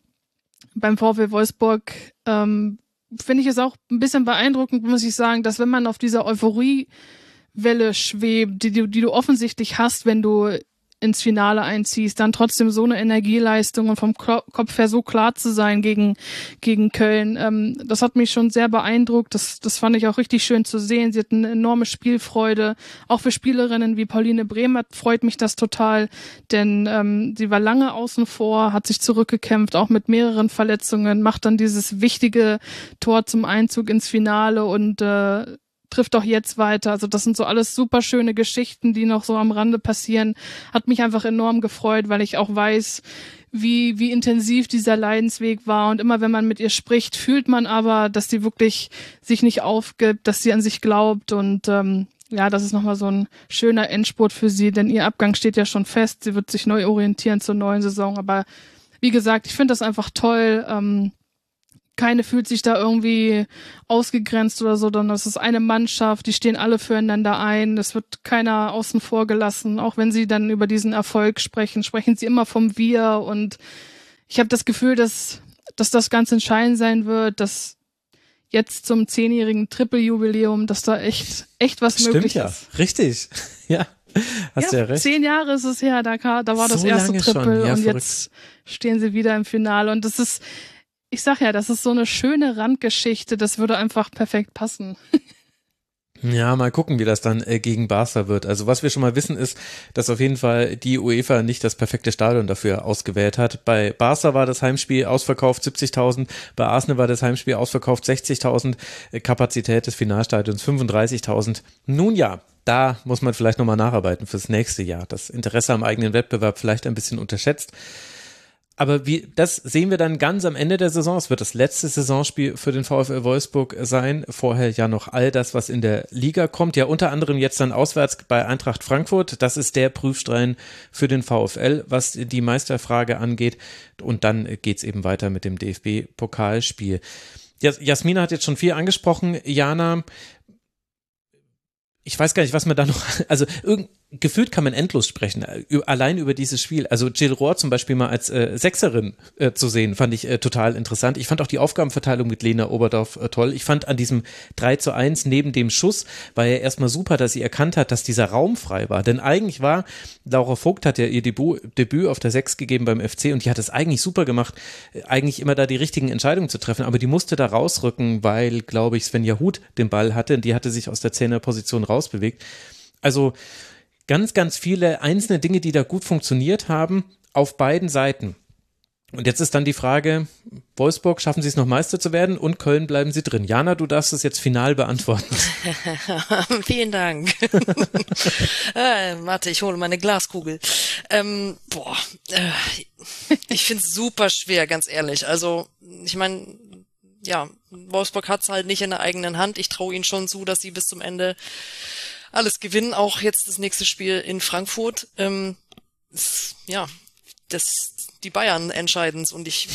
Speaker 3: beim VW Wolfsburg ähm, finde ich es auch ein bisschen beeindruckend, muss ich sagen, dass wenn man auf dieser Euphoriewelle schwebt, die, die, die du offensichtlich hast, wenn du ins Finale einziehst, dann trotzdem so eine Energieleistung und vom Kopf her so klar zu sein gegen, gegen Köln. Ähm, das hat mich schon sehr beeindruckt. Das, das fand ich auch richtig schön zu sehen. Sie hatten eine enorme Spielfreude. Auch für Spielerinnen wie Pauline Bremer freut mich das total, denn ähm, sie war lange außen vor, hat sich zurückgekämpft, auch mit mehreren Verletzungen, macht dann dieses wichtige Tor zum Einzug ins Finale und äh, trifft auch jetzt weiter. Also das sind so alles super schöne Geschichten, die noch so am Rande passieren. Hat mich einfach enorm gefreut, weil ich auch weiß, wie, wie intensiv dieser Leidensweg war. Und immer wenn man mit ihr spricht, fühlt man aber, dass sie wirklich sich nicht aufgibt, dass sie an sich glaubt. Und ähm, ja, das ist nochmal so ein schöner Endspurt für sie, denn ihr Abgang steht ja schon fest. Sie wird sich neu orientieren zur neuen Saison. Aber wie gesagt, ich finde das einfach toll. Ähm, keine fühlt sich da irgendwie ausgegrenzt oder so, sondern das ist eine Mannschaft, die stehen alle füreinander ein, es wird keiner außen vor gelassen, auch wenn sie dann über diesen Erfolg sprechen, sprechen sie immer vom Wir und ich habe das Gefühl, dass, dass das ganz entscheidend sein wird, dass jetzt zum zehnjährigen Triple-Jubiläum, dass da echt, echt was
Speaker 1: Stimmt
Speaker 3: möglich
Speaker 1: ja.
Speaker 3: ist.
Speaker 1: Richtig, ja. Hast ja, ja recht.
Speaker 3: Zehn Jahre ist es her, da, da war so das erste Triple ja, und verrückt. jetzt stehen sie wieder im Finale und das ist, ich sag ja, das ist so eine schöne Randgeschichte, das würde einfach perfekt passen.
Speaker 1: Ja, mal gucken, wie das dann äh, gegen Barca wird. Also was wir schon mal wissen ist, dass auf jeden Fall die UEFA nicht das perfekte Stadion dafür ausgewählt hat. Bei Barca war das Heimspiel ausverkauft 70.000, bei Arsenal war das Heimspiel ausverkauft 60.000, äh, Kapazität des Finalstadions 35.000. Nun ja, da muss man vielleicht nochmal nacharbeiten fürs nächste Jahr. Das Interesse am eigenen Wettbewerb vielleicht ein bisschen unterschätzt. Aber wie, das sehen wir dann ganz am Ende der Saison. Es wird das letzte Saisonspiel für den VfL Wolfsburg sein. Vorher ja noch all das, was in der Liga kommt. Ja, unter anderem jetzt dann auswärts bei Eintracht Frankfurt. Das ist der Prüfstein für den VfL, was die Meisterfrage angeht. Und dann geht's eben weiter mit dem DFB-Pokalspiel. Jasmina hat jetzt schon viel angesprochen. Jana, ich weiß gar nicht, was man da noch, also irgend, gefühlt kann man endlos sprechen, äh, allein über dieses Spiel. Also Jill Rohr zum Beispiel mal als äh, Sechserin äh, zu sehen, fand ich äh, total interessant. Ich fand auch die Aufgabenverteilung mit Lena Oberdorf äh, toll. Ich fand an diesem 3 zu 1 neben dem Schuss war ja erstmal super, dass sie erkannt hat, dass dieser Raum frei war. Denn eigentlich war, Laura Vogt hat ja ihr Debüt, Debüt auf der 6 gegeben beim FC und die hat es eigentlich super gemacht, äh, eigentlich immer da die richtigen Entscheidungen zu treffen. Aber die musste da rausrücken, weil, glaube ich, Svenja Huth den Ball hatte. Die hatte sich aus der Zehnerposition rausbewegt. Also ganz, ganz viele einzelne Dinge, die da gut funktioniert haben, auf beiden Seiten. Und jetzt ist dann die Frage, Wolfsburg, schaffen Sie es noch Meister zu werden und Köln bleiben Sie drin? Jana, du darfst es jetzt final beantworten.
Speaker 2: Vielen Dank. äh, warte, ich hole meine Glaskugel. Ähm, boah, äh, ich finde es super schwer, ganz ehrlich. Also, ich meine, ja, Wolfsburg hat es halt nicht in der eigenen Hand. Ich traue ihnen schon zu, dass sie bis zum Ende alles gewinnen, auch jetzt das nächste Spiel in Frankfurt. Ähm, ja, das die Bayern entscheiden und ich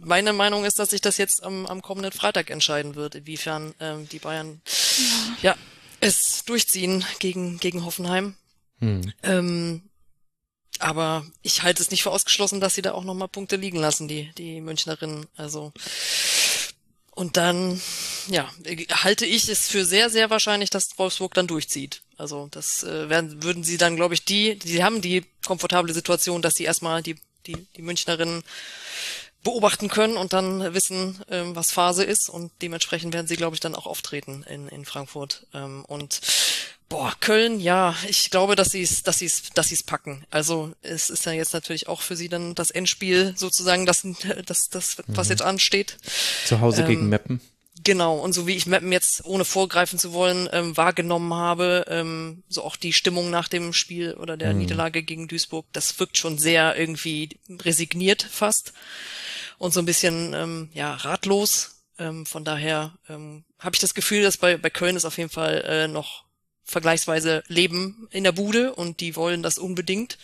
Speaker 2: meine Meinung ist, dass sich das jetzt am, am kommenden Freitag entscheiden wird, inwiefern ähm, die Bayern ja. ja es durchziehen gegen gegen Hoffenheim. Hm. Ähm, aber ich halte es nicht für ausgeschlossen, dass sie da auch nochmal Punkte liegen lassen, die die Münchnerinnen. Also und dann, ja, halte ich es für sehr, sehr wahrscheinlich, dass Wolfsburg dann durchzieht. Also das äh, werden, würden sie dann, glaube ich, die, die haben die komfortable Situation, dass sie erstmal die, die, die Münchnerinnen beobachten können und dann wissen, ähm, was Phase ist und dementsprechend werden sie, glaube ich, dann auch auftreten in, in Frankfurt. Ähm, und boah, Köln, ja, ich glaube, dass sie es, dass sie es, dass sie es packen. Also es ist ja jetzt natürlich auch für sie dann das Endspiel sozusagen, das, das, das was mhm. jetzt ansteht.
Speaker 1: Zu Hause ähm, gegen Meppen.
Speaker 2: Genau, und so wie ich Meppen jetzt, ohne vorgreifen zu wollen, ähm, wahrgenommen habe, ähm, so auch die Stimmung nach dem Spiel oder der mhm. Niederlage gegen Duisburg, das wirkt schon sehr irgendwie resigniert fast und so ein bisschen ähm, ja ratlos. Ähm, von daher ähm, habe ich das Gefühl, dass bei, bei Köln ist auf jeden Fall äh, noch vergleichsweise Leben in der Bude und die wollen das unbedingt.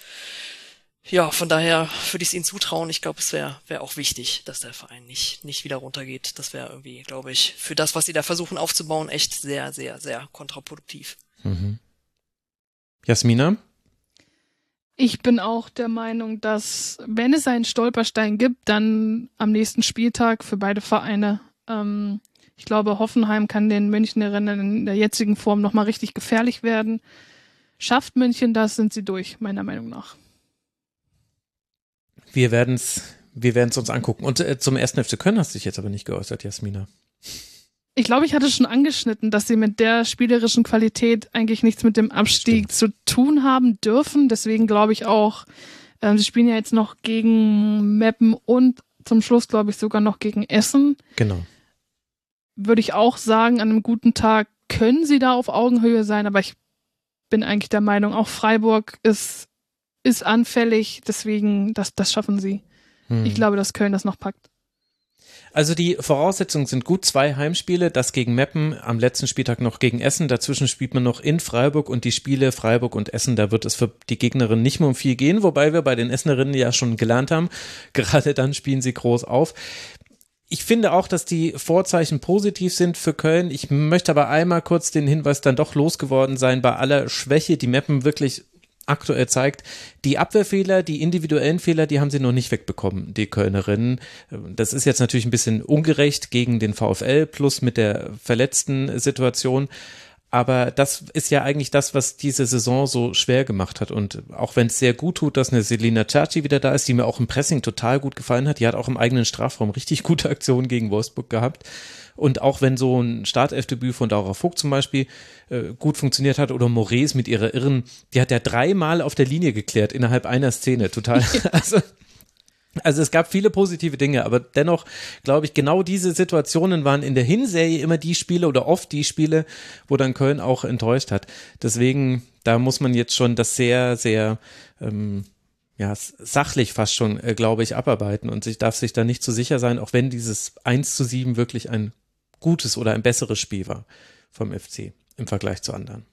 Speaker 2: Ja, von daher würde ich es ihnen zutrauen. Ich glaube, es wäre wär auch wichtig, dass der Verein nicht, nicht wieder runtergeht. Das wäre irgendwie, glaube ich, für das, was sie da versuchen aufzubauen, echt sehr, sehr, sehr kontraproduktiv. Mhm.
Speaker 1: Jasmina?
Speaker 3: Ich bin auch der Meinung, dass wenn es einen Stolperstein gibt, dann am nächsten Spieltag für beide Vereine. Ähm, ich glaube, Hoffenheim kann den Münchnerinnen in der jetzigen Form nochmal richtig gefährlich werden. Schafft München das, sind sie durch, meiner Meinung nach.
Speaker 1: Wir werden es wir werden's uns angucken. Und äh, zum ersten FC Köln hast du dich jetzt aber nicht geäußert, Jasmina.
Speaker 3: Ich glaube, ich hatte schon angeschnitten, dass sie mit der spielerischen Qualität eigentlich nichts mit dem Abstieg Stimmt. zu tun haben dürfen. Deswegen glaube ich auch, äh, sie spielen ja jetzt noch gegen Meppen und zum Schluss, glaube ich, sogar noch gegen Essen.
Speaker 1: Genau.
Speaker 3: Würde ich auch sagen, an einem guten Tag können sie da auf Augenhöhe sein, aber ich bin eigentlich der Meinung, auch Freiburg ist ist anfällig, deswegen, das, das schaffen sie. Hm. Ich glaube, dass Köln das noch packt.
Speaker 1: Also die Voraussetzungen sind gut. Zwei Heimspiele, das gegen Meppen, am letzten Spieltag noch gegen Essen. Dazwischen spielt man noch in Freiburg und die Spiele Freiburg und Essen, da wird es für die Gegnerin nicht mehr um viel gehen, wobei wir bei den Essenerinnen ja schon gelernt haben, gerade dann spielen sie groß auf. Ich finde auch, dass die Vorzeichen positiv sind für Köln. Ich möchte aber einmal kurz den Hinweis dann doch losgeworden sein, bei aller Schwäche, die Meppen wirklich aktuell zeigt, die Abwehrfehler, die individuellen Fehler, die haben sie noch nicht wegbekommen, die Kölnerinnen. Das ist jetzt natürlich ein bisschen ungerecht gegen den VfL plus mit der verletzten Situation. Aber das ist ja eigentlich das, was diese Saison so schwer gemacht hat. Und auch wenn es sehr gut tut, dass eine Selina Ciacci wieder da ist, die mir auch im Pressing total gut gefallen hat, die hat auch im eigenen Strafraum richtig gute Aktionen gegen Wolfsburg gehabt. Und auch wenn so ein Startelfdebüt von Daura Vogt zum Beispiel äh, gut funktioniert hat oder Moraes mit ihrer Irren, die hat ja dreimal auf der Linie geklärt innerhalb einer Szene. Total. Also also es gab viele positive Dinge, aber dennoch glaube ich, genau diese Situationen waren in der Hinserie immer die Spiele oder oft die Spiele, wo dann Köln auch enttäuscht hat. Deswegen, da muss man jetzt schon das sehr, sehr ähm, ja, sachlich fast schon, äh, glaube ich, abarbeiten und sich darf sich da nicht zu so sicher sein, auch wenn dieses 1 zu 7 wirklich ein gutes oder ein besseres Spiel war vom FC im Vergleich zu anderen.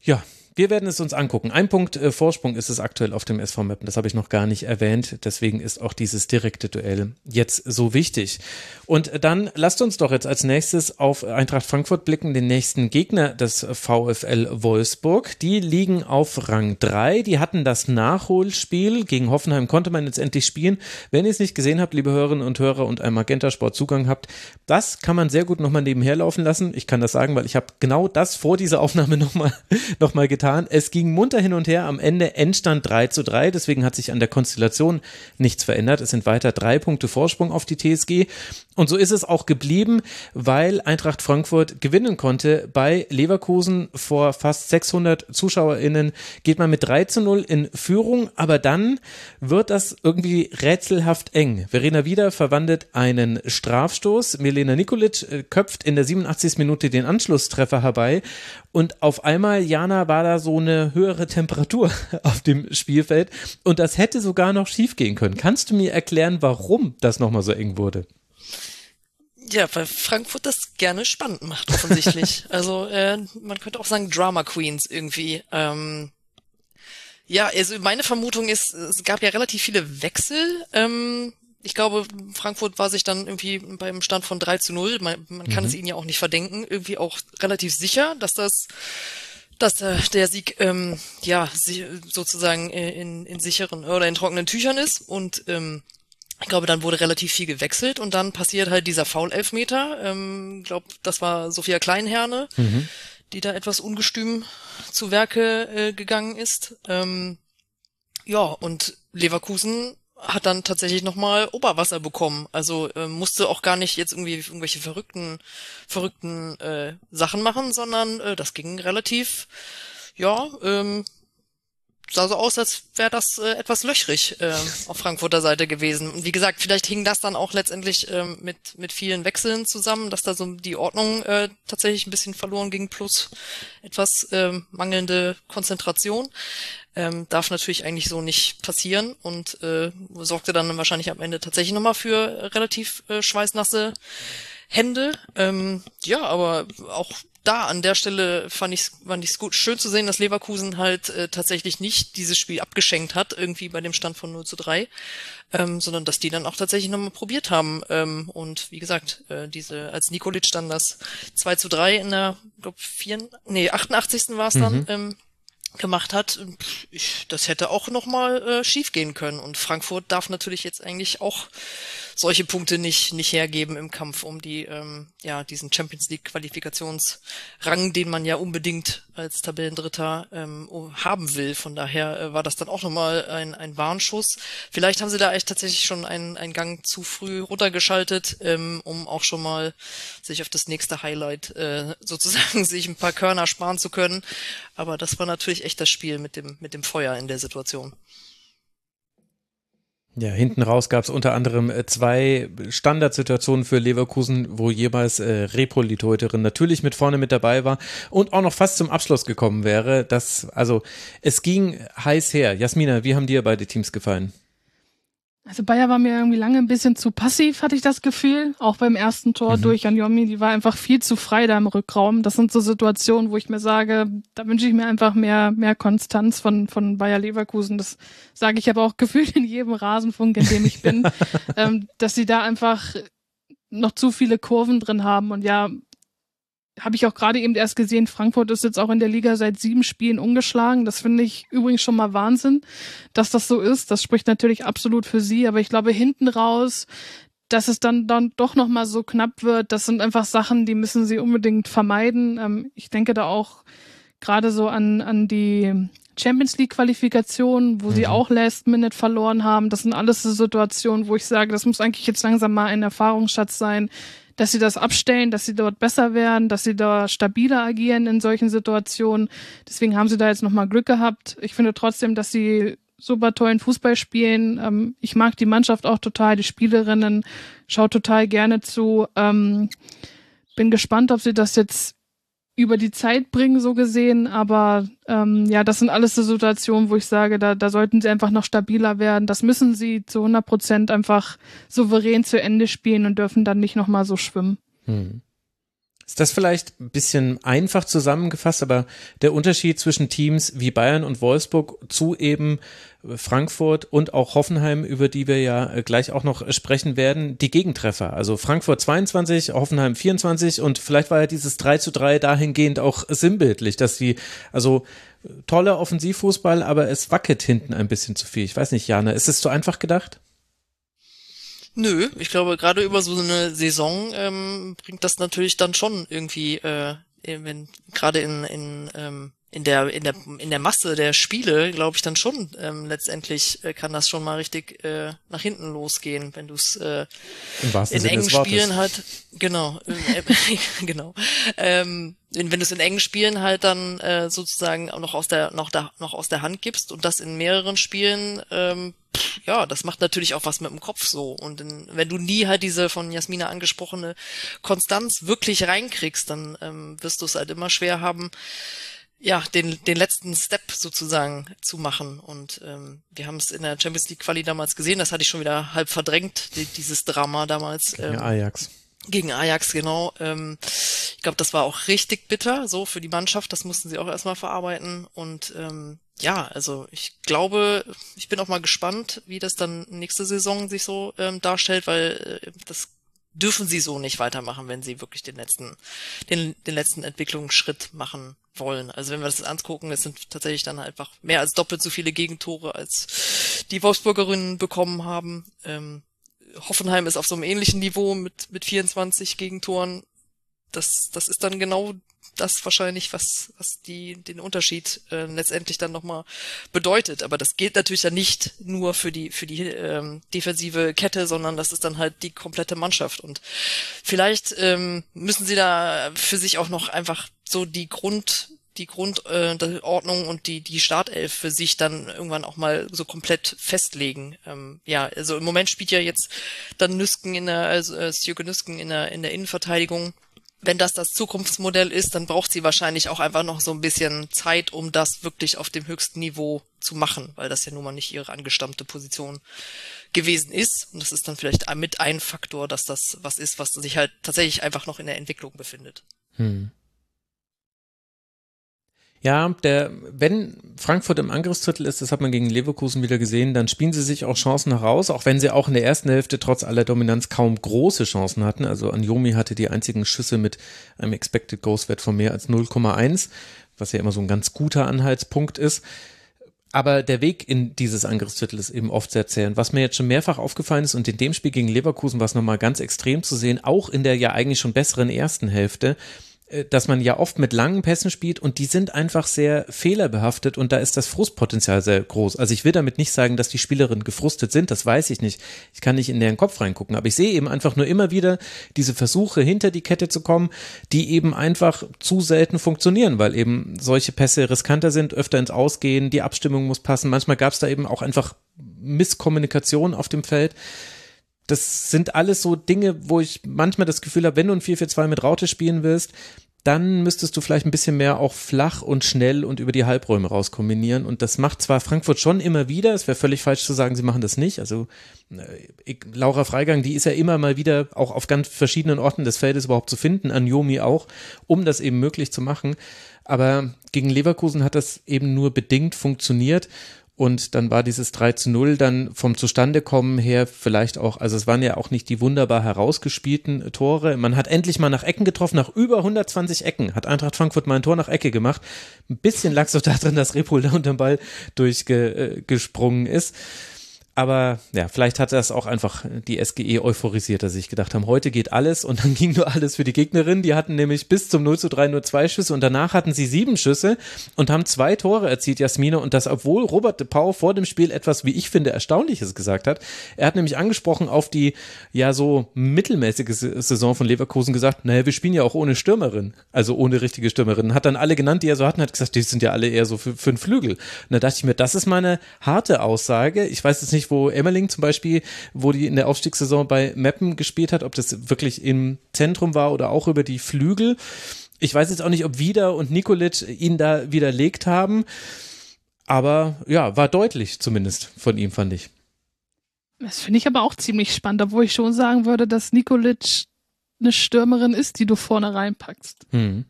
Speaker 1: Ja, wir werden es uns angucken. Ein Punkt äh, Vorsprung ist es aktuell auf dem SV Mappen. Das habe ich noch gar nicht erwähnt. Deswegen ist auch dieses direkte Duell jetzt so wichtig. Und dann lasst uns doch jetzt als nächstes auf Eintracht Frankfurt blicken, den nächsten Gegner des VfL Wolfsburg. Die liegen auf Rang 3. Die hatten das Nachholspiel. Gegen Hoffenheim konnte man jetzt endlich spielen. Wenn ihr es nicht gesehen habt, liebe Hörerinnen und Hörer und ein Magenta Sport Zugang habt, das kann man sehr gut nochmal nebenher laufen lassen. Ich kann das sagen, weil ich habe genau das vor dieser Aufnahme nochmal noch mal getan getan. Es ging munter hin und her. Am Ende Endstand 3 zu 3. Deswegen hat sich an der Konstellation nichts verändert. Es sind weiter drei Punkte Vorsprung auf die TSG. Und so ist es auch geblieben, weil Eintracht Frankfurt gewinnen konnte bei Leverkusen vor fast 600 ZuschauerInnen. Geht man mit 3 zu 0 in Führung, aber dann wird das irgendwie rätselhaft eng. Verena Wieder verwandelt einen Strafstoß. Milena Nikolic äh, köpft in der 87. Minute den Anschlusstreffer herbei und auf einmal, Jana, war da so eine höhere Temperatur auf dem Spielfeld und das hätte sogar noch schief gehen können. Kannst du mir erklären, warum das nochmal so eng wurde?
Speaker 2: Ja, weil Frankfurt das gerne spannend macht, offensichtlich. also äh, man könnte auch sagen Drama Queens irgendwie. Ähm, ja, also meine Vermutung ist, es gab ja relativ viele Wechsel. Ähm, ich glaube, Frankfurt war sich dann irgendwie beim Stand von 3 zu 0, man, man kann mhm. es ihnen ja auch nicht verdenken, irgendwie auch relativ sicher, dass das dass äh, der Sieg ähm, ja sozusagen in, in sicheren oder in trockenen Tüchern ist und ähm, ich glaube, dann wurde relativ viel gewechselt und dann passiert halt dieser Foul-Elfmeter. Ähm, glaube, das war Sophia Kleinherne, mhm. die da etwas ungestüm zu Werke äh, gegangen ist. Ähm, ja, und Leverkusen hat dann tatsächlich nochmal Oberwasser bekommen. Also äh, musste auch gar nicht jetzt irgendwie irgendwelche verrückten, verrückten äh, Sachen machen, sondern äh, das ging relativ, ja, ähm, sah so aus, als wäre das äh, etwas löchrig äh, auf Frankfurter Seite gewesen. Und wie gesagt, vielleicht hing das dann auch letztendlich ähm, mit, mit vielen Wechseln zusammen, dass da so die Ordnung äh, tatsächlich ein bisschen verloren ging, plus etwas äh, mangelnde Konzentration. Ähm, darf natürlich eigentlich so nicht passieren und äh, sorgte dann wahrscheinlich am Ende tatsächlich nochmal für relativ äh, schweißnasse Hände. Ähm, ja, aber auch da an der Stelle fand ich es fand ich's gut, schön zu sehen, dass Leverkusen halt äh, tatsächlich nicht dieses Spiel abgeschenkt hat, irgendwie bei dem Stand von 0 zu 3, ähm, sondern dass die dann auch tatsächlich nochmal probiert haben. Ähm, und wie gesagt, äh, diese, als Nikolic dann das 2 zu 3 in der, glaub, 4, nee, 88. war es dann, mhm. ähm, gemacht hat, ich, das hätte auch nochmal äh, schief gehen können. Und Frankfurt darf natürlich jetzt eigentlich auch solche Punkte nicht, nicht hergeben im Kampf um die, ähm, ja, diesen Champions League Qualifikationsrang, den man ja unbedingt als Tabellendritter ähm, haben will. Von daher äh, war das dann auch nochmal ein, ein Warnschuss. Vielleicht haben sie da echt tatsächlich schon einen, einen Gang zu früh runtergeschaltet, ähm, um auch schon mal sich auf das nächste Highlight äh, sozusagen sich ein paar Körner sparen zu können. Aber das war natürlich echt das Spiel mit dem, mit dem Feuer in der Situation.
Speaker 1: Ja, hinten raus gab es unter anderem äh, zwei Standardsituationen für Leverkusen, wo jeweils äh, Repol, die Torhüterin, natürlich mit vorne mit dabei war und auch noch fast zum Abschluss gekommen wäre. Das, also es ging heiß her. Jasmina, wie haben dir beide Teams gefallen?
Speaker 3: Also Bayer war mir irgendwie lange ein bisschen zu passiv, hatte ich das Gefühl. Auch beim ersten Tor mhm. durch Anjomi, die war einfach viel zu frei da im Rückraum. Das sind so Situationen, wo ich mir sage, da wünsche ich mir einfach mehr, mehr Konstanz von, von Bayer Leverkusen. Das sage ich aber auch gefühlt in jedem Rasenfunk, in dem ich bin, ähm, dass sie da einfach noch zu viele Kurven drin haben. Und ja, habe ich auch gerade eben erst gesehen, Frankfurt ist jetzt auch in der Liga seit sieben Spielen ungeschlagen. Das finde ich übrigens schon mal Wahnsinn, dass das so ist. Das spricht natürlich absolut für sie, aber ich glaube, hinten raus, dass es dann, dann doch nochmal so knapp wird, das sind einfach Sachen, die müssen sie unbedingt vermeiden. Ähm, ich denke da auch gerade so an, an die Champions League Qualifikation, wo mhm. sie auch Last Minute verloren haben. Das sind alles so Situationen, wo ich sage, das muss eigentlich jetzt langsam mal ein Erfahrungsschatz sein, dass sie das abstellen, dass sie dort besser werden, dass sie da stabiler agieren in solchen Situationen. Deswegen haben sie da jetzt nochmal Glück gehabt. Ich finde trotzdem, dass sie super tollen Fußball spielen. Ähm, ich mag die Mannschaft auch total, die Spielerinnen, schaue total gerne zu. Ähm, bin gespannt, ob sie das jetzt über die Zeit bringen, so gesehen. Aber ähm, ja, das sind alles so Situationen, wo ich sage, da, da sollten sie einfach noch stabiler werden. Das müssen sie zu 100 Prozent einfach souverän zu Ende spielen und dürfen dann nicht nochmal so schwimmen. Hm.
Speaker 1: Ist das vielleicht ein bisschen einfach zusammengefasst, aber der Unterschied zwischen Teams wie Bayern und Wolfsburg zu eben Frankfurt und auch Hoffenheim, über die wir ja äh, gleich auch noch sprechen werden, die Gegentreffer. Also Frankfurt 22, Hoffenheim 24 und vielleicht war ja dieses 3 zu 3 dahingehend auch sinnbildlich, dass die, also toller Offensivfußball, aber es wackelt hinten ein bisschen zu viel. Ich weiß nicht, Jana, ist es zu einfach gedacht?
Speaker 2: Nö, ich glaube, gerade über so eine Saison ähm, bringt das natürlich dann schon irgendwie, äh, wenn gerade in, in ähm, in der in der in der Masse der Spiele glaube ich dann schon ähm, letztendlich äh, kann das schon mal richtig äh, nach hinten losgehen wenn du es äh, in engen Spielen halt genau äh, genau. Ähm, wenn du es in engen Spielen halt dann äh, sozusagen auch noch aus der noch da noch aus der Hand gibst und das in mehreren Spielen ähm, ja das macht natürlich auch was mit dem Kopf so. Und in, wenn du nie halt diese von Jasmina angesprochene Konstanz wirklich reinkriegst dann ähm, wirst du es halt immer schwer haben ja, den, den letzten Step sozusagen zu machen. Und ähm, wir haben es in der Champions League Quali damals gesehen, das hatte ich schon wieder halb verdrängt, die, dieses Drama damals.
Speaker 1: Gegen ähm, Ajax.
Speaker 2: Gegen Ajax, genau. Ähm, ich glaube, das war auch richtig bitter, so für die Mannschaft. Das mussten sie auch erstmal verarbeiten. Und ähm, ja, also ich glaube, ich bin auch mal gespannt, wie das dann nächste Saison sich so ähm, darstellt, weil äh, das dürfen sie so nicht weitermachen, wenn sie wirklich den letzten, den, den letzten Entwicklungsschritt machen wollen. Also wenn wir das angucken, es sind tatsächlich dann einfach mehr als doppelt so viele Gegentore, als die Wolfsburgerinnen bekommen haben. Ähm, Hoffenheim ist auf so einem ähnlichen Niveau mit, mit 24 Gegentoren. Das, das ist dann genau das wahrscheinlich, was, was die, den Unterschied äh, letztendlich dann nochmal bedeutet. Aber das gilt natürlich ja nicht nur für die, für die ähm, defensive Kette, sondern das ist dann halt die komplette Mannschaft. Und vielleicht ähm, müssen sie da für sich auch noch einfach so die Grund, die Grundordnung äh, und die, die Startelf für sich dann irgendwann auch mal so komplett festlegen. Ähm, ja, also im Moment spielt ja jetzt dann Nüsken in der, also äh, Stjöke Nüsken in der, in der Innenverteidigung wenn das das Zukunftsmodell ist, dann braucht sie wahrscheinlich auch einfach noch so ein bisschen Zeit, um das wirklich auf dem höchsten Niveau zu machen, weil das ja nun mal nicht ihre angestammte Position gewesen ist. Und das ist dann vielleicht mit ein Faktor, dass das was ist, was sich halt tatsächlich einfach noch in der Entwicklung befindet. Hm.
Speaker 1: Ja, der, wenn Frankfurt im Angriffsdrittel ist, das hat man gegen Leverkusen wieder gesehen, dann spielen sie sich auch Chancen heraus, auch wenn sie auch in der ersten Hälfte trotz aller Dominanz kaum große Chancen hatten. Also Anjomi hatte die einzigen Schüsse mit einem Expected Ghost Wert von mehr als 0,1, was ja immer so ein ganz guter Anhaltspunkt ist. Aber der Weg in dieses Angriffsdrittel ist eben oft sehr zäh. Und was mir jetzt schon mehrfach aufgefallen ist und in dem Spiel gegen Leverkusen war es nochmal ganz extrem zu sehen, auch in der ja eigentlich schon besseren ersten Hälfte, dass man ja oft mit langen Pässen spielt und die sind einfach sehr fehlerbehaftet und da ist das Frustpotenzial sehr groß. Also ich will damit nicht sagen, dass die Spielerinnen gefrustet sind, das weiß ich nicht. Ich kann nicht in deren Kopf reingucken, aber ich sehe eben einfach nur immer wieder diese Versuche hinter die Kette zu kommen, die eben einfach zu selten funktionieren, weil eben solche Pässe riskanter sind, öfter ins Ausgehen, die Abstimmung muss passen. Manchmal gab es da eben auch einfach Misskommunikation auf dem Feld das sind alles so Dinge, wo ich manchmal das Gefühl habe, wenn du ein 4-4-2 mit Raute spielen willst, dann müsstest du vielleicht ein bisschen mehr auch flach und schnell und über die Halbräume raus kombinieren. Und das macht zwar Frankfurt schon immer wieder, es wäre völlig falsch zu sagen, sie machen das nicht. Also äh, ich, Laura Freigang, die ist ja immer mal wieder auch auf ganz verschiedenen Orten des Feldes überhaupt zu finden, an Yomi auch, um das eben möglich zu machen. Aber gegen Leverkusen hat das eben nur bedingt funktioniert. Und dann war dieses 3 zu 0 dann vom Zustandekommen her vielleicht auch, also es waren ja auch nicht die wunderbar herausgespielten Tore. Man hat endlich mal nach Ecken getroffen, nach über 120 Ecken hat Eintracht Frankfurt mal ein Tor nach Ecke gemacht. Ein bisschen lag es doch drin, dass Repol da unter dem Ball durchgesprungen ist. Aber ja, vielleicht hat das auch einfach die SGE euphorisiert, dass sich gedacht haben, heute geht alles und dann ging nur alles für die Gegnerin. Die hatten nämlich bis zum 0 zu 3 nur zwei Schüsse und danach hatten sie sieben Schüsse und haben zwei Tore erzielt, Jasmine. Und das, obwohl Robert de Pau vor dem Spiel etwas, wie ich finde, Erstaunliches gesagt hat. Er hat nämlich angesprochen auf die ja so mittelmäßige Saison von Leverkusen gesagt, naja, wir spielen ja auch ohne Stürmerin, also ohne richtige Stürmerin. Hat dann alle genannt, die er so hatten, hat gesagt, die sind ja alle eher so für, für einen Flügel. Und da dachte ich mir, das ist meine harte Aussage. Ich weiß jetzt nicht, wo Emmerling zum Beispiel, wo die in der Aufstiegssaison bei Meppen gespielt hat, ob das wirklich im Zentrum war oder auch über die Flügel. Ich weiß jetzt auch nicht, ob Wieder und Nikolic ihn da widerlegt haben. Aber ja, war deutlich zumindest von ihm, fand ich.
Speaker 3: Das finde ich aber auch ziemlich spannend, obwohl ich schon sagen würde, dass Nikolic eine Stürmerin ist, die du vorne reinpackst.
Speaker 1: Hm.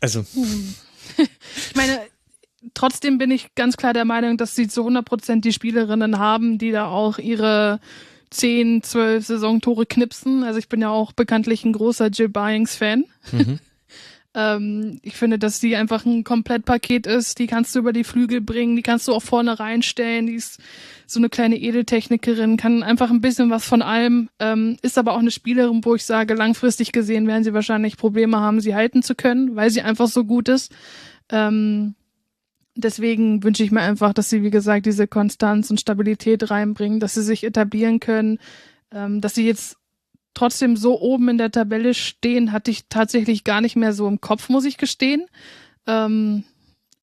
Speaker 1: Also.
Speaker 3: Hm. ich meine, trotzdem bin ich ganz klar der Meinung, dass sie zu 100 Prozent die Spielerinnen haben, die da auch ihre 10, 12 Saisontore knipsen. Also ich bin ja auch bekanntlich ein großer Jill Byings-Fan. Mhm. ähm, ich finde, dass die einfach ein Komplettpaket ist. Die kannst du über die Flügel bringen, die kannst du auch vorne reinstellen. Die ist so eine kleine Edeltechnikerin, kann einfach ein bisschen was von allem. Ähm, ist aber auch eine Spielerin, wo ich sage, langfristig gesehen werden sie wahrscheinlich Probleme haben, sie halten zu können, weil sie einfach so gut ist. Ähm, Deswegen wünsche ich mir einfach, dass sie, wie gesagt, diese Konstanz und Stabilität reinbringen, dass sie sich etablieren können, ähm, dass sie jetzt trotzdem so oben in der Tabelle stehen, hatte ich tatsächlich gar nicht mehr so im Kopf, muss ich gestehen. Ähm,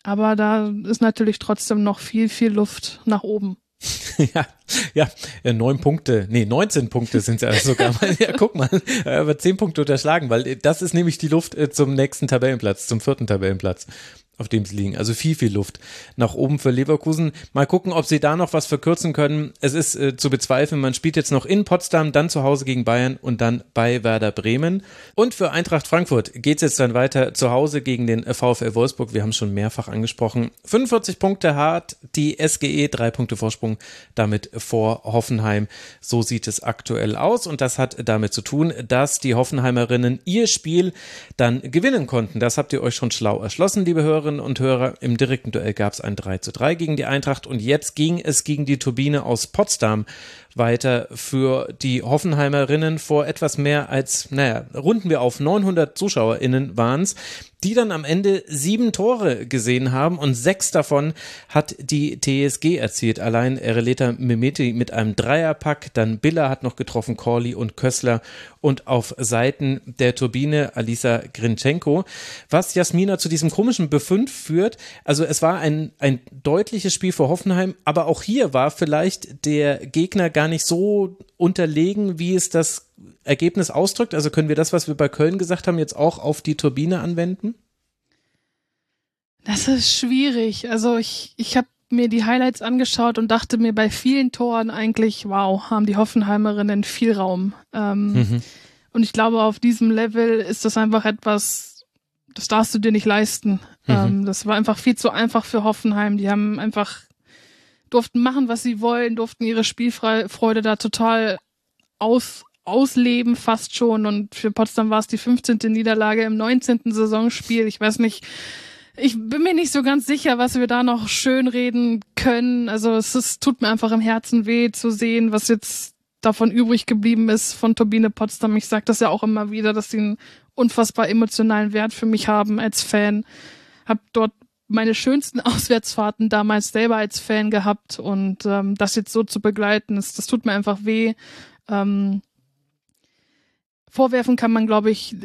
Speaker 3: aber da ist natürlich trotzdem noch viel, viel Luft nach oben.
Speaker 1: ja, ja, neun Punkte, nee, 19 Punkte sind es ja sogar. Ja, guck mal, aber zehn Punkte unterschlagen, weil das ist nämlich die Luft äh, zum nächsten Tabellenplatz, zum vierten Tabellenplatz auf dem sie liegen. Also viel, viel Luft nach oben für Leverkusen. Mal gucken, ob sie da noch was verkürzen können. Es ist äh, zu bezweifeln. Man spielt jetzt noch in Potsdam, dann zu Hause gegen Bayern und dann bei Werder Bremen. Und für Eintracht Frankfurt geht es jetzt dann weiter zu Hause gegen den VfL Wolfsburg. Wir haben schon mehrfach angesprochen. 45 Punkte hart, die SGE, drei Punkte Vorsprung damit vor Hoffenheim. So sieht es aktuell aus. Und das hat damit zu tun, dass die Hoffenheimerinnen ihr Spiel dann gewinnen konnten. Das habt ihr euch schon schlau erschlossen, liebe Hörer. Hörerinnen und Hörer, im direkten Duell gab es ein 3 zu 3 gegen die Eintracht und jetzt ging es gegen die Turbine aus Potsdam weiter für die Hoffenheimerinnen vor etwas mehr als, naja, runden wir auf 900 ZuschauerInnen waren es, die dann am Ende sieben Tore gesehen haben und sechs davon hat die TSG erzielt. Allein Ereleta Mimeti mit einem Dreierpack, dann Biller hat noch getroffen, Corley und Kössler und auf Seiten der Turbine Alisa Grinchenko. Was Jasmina zu diesem komischen Befund führt, also es war ein, ein deutliches Spiel für Hoffenheim, aber auch hier war vielleicht der Gegner gar nicht so unterlegen, wie es das Ergebnis ausdrückt? Also können wir das, was wir bei Köln gesagt haben, jetzt auch auf die Turbine anwenden?
Speaker 3: Das ist schwierig. Also ich, ich habe mir die Highlights angeschaut und dachte mir bei vielen Toren eigentlich, wow, haben die Hoffenheimerinnen viel Raum. Ähm, mhm. Und ich glaube, auf diesem Level ist das einfach etwas, das darfst du dir nicht leisten. Mhm. Ähm, das war einfach viel zu einfach für Hoffenheim. Die haben einfach durften machen, was sie wollen, durften ihre Spielfreude da total aus, ausleben fast schon. Und für Potsdam war es die 15. Niederlage im 19. Saisonspiel. Ich weiß nicht, ich bin mir nicht so ganz sicher, was wir da noch schön reden können. Also es ist, tut mir einfach im Herzen weh zu sehen, was jetzt davon übrig geblieben ist von Turbine Potsdam. Ich sage das ja auch immer wieder, dass sie einen unfassbar emotionalen Wert für mich haben als Fan. Hab dort meine schönsten Auswärtsfahrten damals selber als Fan gehabt und ähm, das jetzt so zu begleiten, das, das tut mir einfach weh. Ähm, vorwerfen kann man, glaube ich,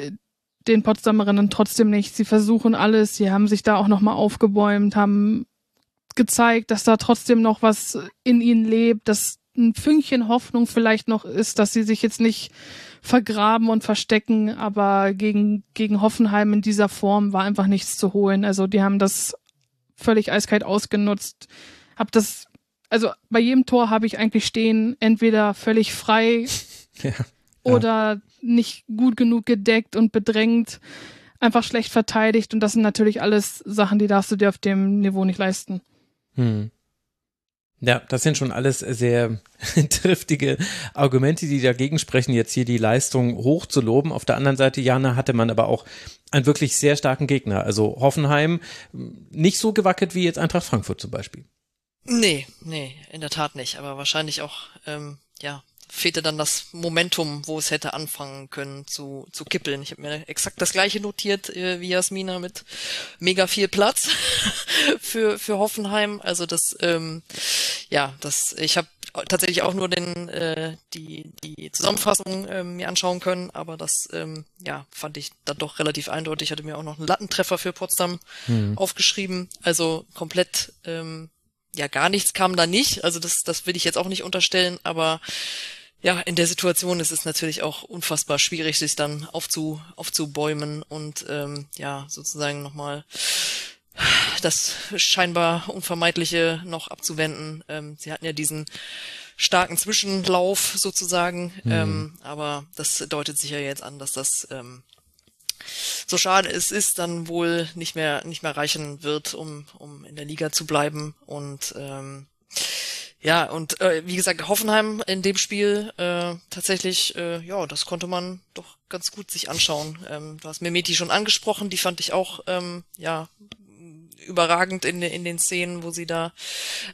Speaker 3: den Potsdamerinnen trotzdem nicht. Sie versuchen alles, sie haben sich da auch nochmal aufgebäumt, haben gezeigt, dass da trotzdem noch was in ihnen lebt, dass ein Fünkchen Hoffnung vielleicht noch ist, dass sie sich jetzt nicht vergraben und verstecken, aber gegen, gegen Hoffenheim in dieser Form war einfach nichts zu holen. Also die haben das völlig eiskalt ausgenutzt. Hab das, also bei jedem Tor habe ich eigentlich stehen, entweder völlig frei ja, ja. oder nicht gut genug gedeckt und bedrängt, einfach schlecht verteidigt. Und das sind natürlich alles Sachen, die darfst du dir auf dem Niveau nicht leisten.
Speaker 1: Hm. Ja, das sind schon alles sehr triftige Argumente, die dagegen sprechen, jetzt hier die Leistung hoch zu loben. Auf der anderen Seite, Jana, hatte man aber auch einen wirklich sehr starken Gegner. Also Hoffenheim nicht so gewackelt wie jetzt Eintracht Frankfurt zum Beispiel.
Speaker 2: Nee, nee, in der Tat nicht. Aber wahrscheinlich auch, ähm, ja, fehlte dann das Momentum, wo es hätte anfangen können zu, zu kippeln. Ich habe mir exakt das gleiche notiert äh, wie Jasmina mit mega viel Platz für, für Hoffenheim. Also das, ähm, ja, das, ich habe tatsächlich auch nur den, äh, die, die Zusammenfassung äh, mir anschauen können, aber das ähm, ja, fand ich dann doch relativ eindeutig. Ich hatte mir auch noch einen Lattentreffer für Potsdam hm. aufgeschrieben. Also komplett ähm, ja gar nichts kam da nicht. Also das, das will ich jetzt auch nicht unterstellen, aber ja, in der Situation ist es natürlich auch unfassbar schwierig, sich dann aufzu, aufzubäumen und ähm, ja, sozusagen nochmal das scheinbar Unvermeidliche noch abzuwenden. Ähm, sie hatten ja diesen starken Zwischenlauf sozusagen, mhm. ähm, aber das deutet sich ja jetzt an, dass das ähm, so schade es ist, dann wohl nicht mehr nicht mehr reichen wird, um um in der Liga zu bleiben und ähm, ja, und äh, wie gesagt, Hoffenheim in dem Spiel äh, tatsächlich, äh, ja, das konnte man doch ganz gut sich anschauen. Ähm, du hast Mimeti schon angesprochen, die fand ich auch, ähm, ja, überragend in, in den Szenen, wo sie da,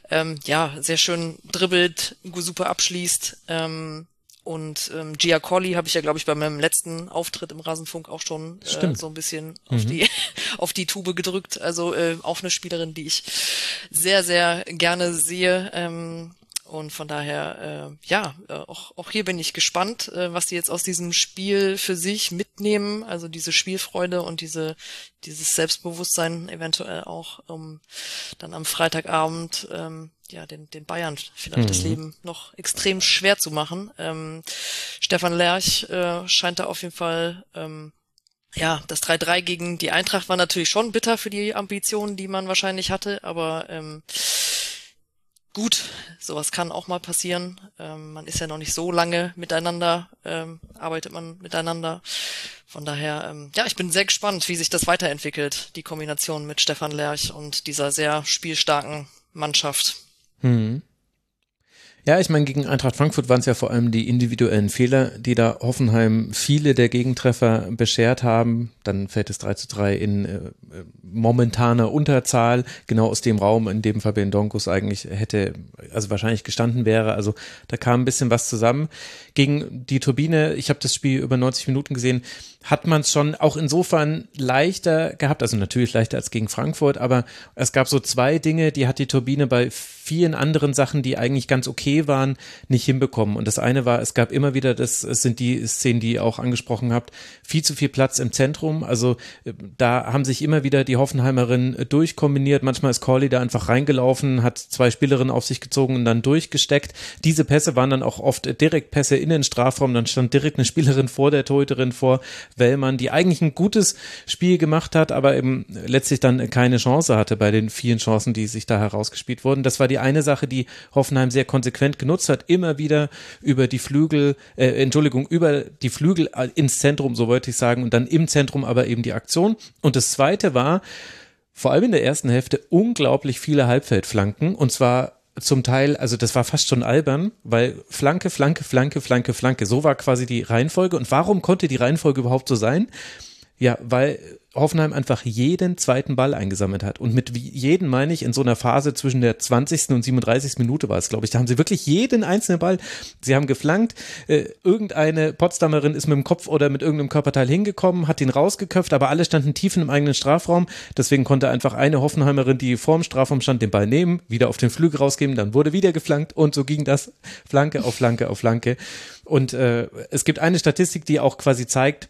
Speaker 2: ähm, ja, sehr schön dribbelt, super abschließt. Ähm, und ähm, Gia Colli habe ich ja, glaube ich, bei meinem letzten Auftritt im Rasenfunk auch schon äh, so ein bisschen mhm. auf die auf die Tube gedrückt. Also äh, auch eine Spielerin, die ich sehr, sehr gerne sehe. Ähm, und von daher, äh, ja, äh, auch, auch hier bin ich gespannt, äh, was die jetzt aus diesem Spiel für sich mitnehmen. Also diese Spielfreude und diese, dieses Selbstbewusstsein eventuell auch, um dann am Freitagabend ähm, ja, den, den Bayern vielleicht mhm. das Leben noch extrem schwer zu machen. Ähm, Stefan Lerch äh, scheint da auf jeden Fall ähm, ja, das 3-3 gegen die Eintracht war natürlich schon bitter für die Ambitionen, die man wahrscheinlich hatte, aber ähm, gut, sowas kann auch mal passieren. Ähm, man ist ja noch nicht so lange miteinander, ähm, arbeitet man miteinander. Von daher, ähm, ja, ich bin sehr gespannt, wie sich das weiterentwickelt, die Kombination mit Stefan Lerch und dieser sehr spielstarken Mannschaft.
Speaker 1: Hm. Ja, ich meine, gegen Eintracht Frankfurt waren es ja vor allem die individuellen Fehler, die da Hoffenheim viele der Gegentreffer beschert haben. Dann fällt es 3 zu 3 in äh, momentaner Unterzahl, genau aus dem Raum, in dem Fabian Donkus eigentlich hätte, also wahrscheinlich gestanden wäre. Also da kam ein bisschen was zusammen. Gegen die Turbine, ich habe das Spiel über 90 Minuten gesehen, hat man es schon auch insofern leichter gehabt, also natürlich leichter als gegen Frankfurt, aber es gab so zwei Dinge, die hat die Turbine bei vielen anderen Sachen, die eigentlich ganz okay waren, nicht hinbekommen. Und das eine war, es gab immer wieder, das sind die Szenen, die ihr auch angesprochen habt, viel zu viel Platz im Zentrum. Also äh, da haben sich immer wieder die Hoffenheimerinnen durchkombiniert. Manchmal ist Corley da einfach reingelaufen, hat zwei Spielerinnen auf sich gezogen und dann durchgesteckt. Diese Pässe waren dann auch oft Direktpässe in den Strafraum. Dann stand direkt eine Spielerin vor der Torhüterin vor Wellmann, die eigentlich ein gutes Spiel gemacht hat, aber eben letztlich dann keine Chance hatte bei den vielen Chancen, die sich da herausgespielt wurden. Das war die eine Sache, die Hoffenheim sehr konsequent genutzt hat, immer wieder über die Flügel, äh, Entschuldigung, über die Flügel ins Zentrum, so wollte ich sagen, und dann im Zentrum aber eben die Aktion. Und das zweite war, vor allem in der ersten Hälfte, unglaublich viele Halbfeldflanken und zwar zum Teil, also das war fast schon albern, weil Flanke, Flanke, Flanke, Flanke, Flanke, so war quasi die Reihenfolge. Und warum konnte die Reihenfolge überhaupt so sein? Ja, weil Hoffenheim einfach jeden zweiten Ball eingesammelt hat. Und mit jeden meine ich in so einer Phase zwischen der 20. und 37. Minute war es, glaube ich. Da haben sie wirklich jeden einzelnen Ball, sie haben geflankt, äh, irgendeine Potsdamerin ist mit dem Kopf oder mit irgendeinem Körperteil hingekommen, hat ihn rausgeköpft, aber alle standen tief im eigenen Strafraum. Deswegen konnte einfach eine Hoffenheimerin, die vorm Strafraum stand, den Ball nehmen, wieder auf den Flügel rausgeben, dann wurde wieder geflankt und so ging das Flanke auf Flanke auf Flanke. Und äh, es gibt eine Statistik, die auch quasi zeigt,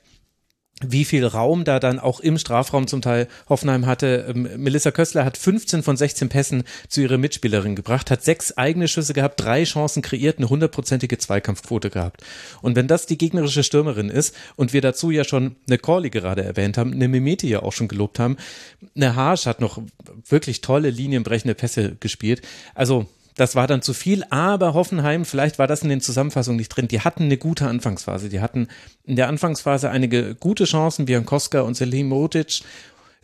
Speaker 1: wie viel Raum da dann auch im Strafraum zum Teil Hoffenheim hatte. Ähm, Melissa Köstler hat 15 von 16 Pässen zu ihrer Mitspielerin gebracht, hat sechs eigene Schüsse gehabt, drei Chancen kreiert, eine hundertprozentige Zweikampfquote gehabt. Und wenn das die gegnerische Stürmerin ist und wir dazu ja schon eine Corley gerade erwähnt haben, eine Mimeti ja auch schon gelobt haben, eine Harsch hat noch wirklich tolle linienbrechende Pässe gespielt. Also das war dann zu viel, aber Hoffenheim, vielleicht war das in den Zusammenfassungen nicht drin, die hatten eine gute Anfangsphase. Die hatten in der Anfangsphase einige gute Chancen, wie Koska und Selimotic.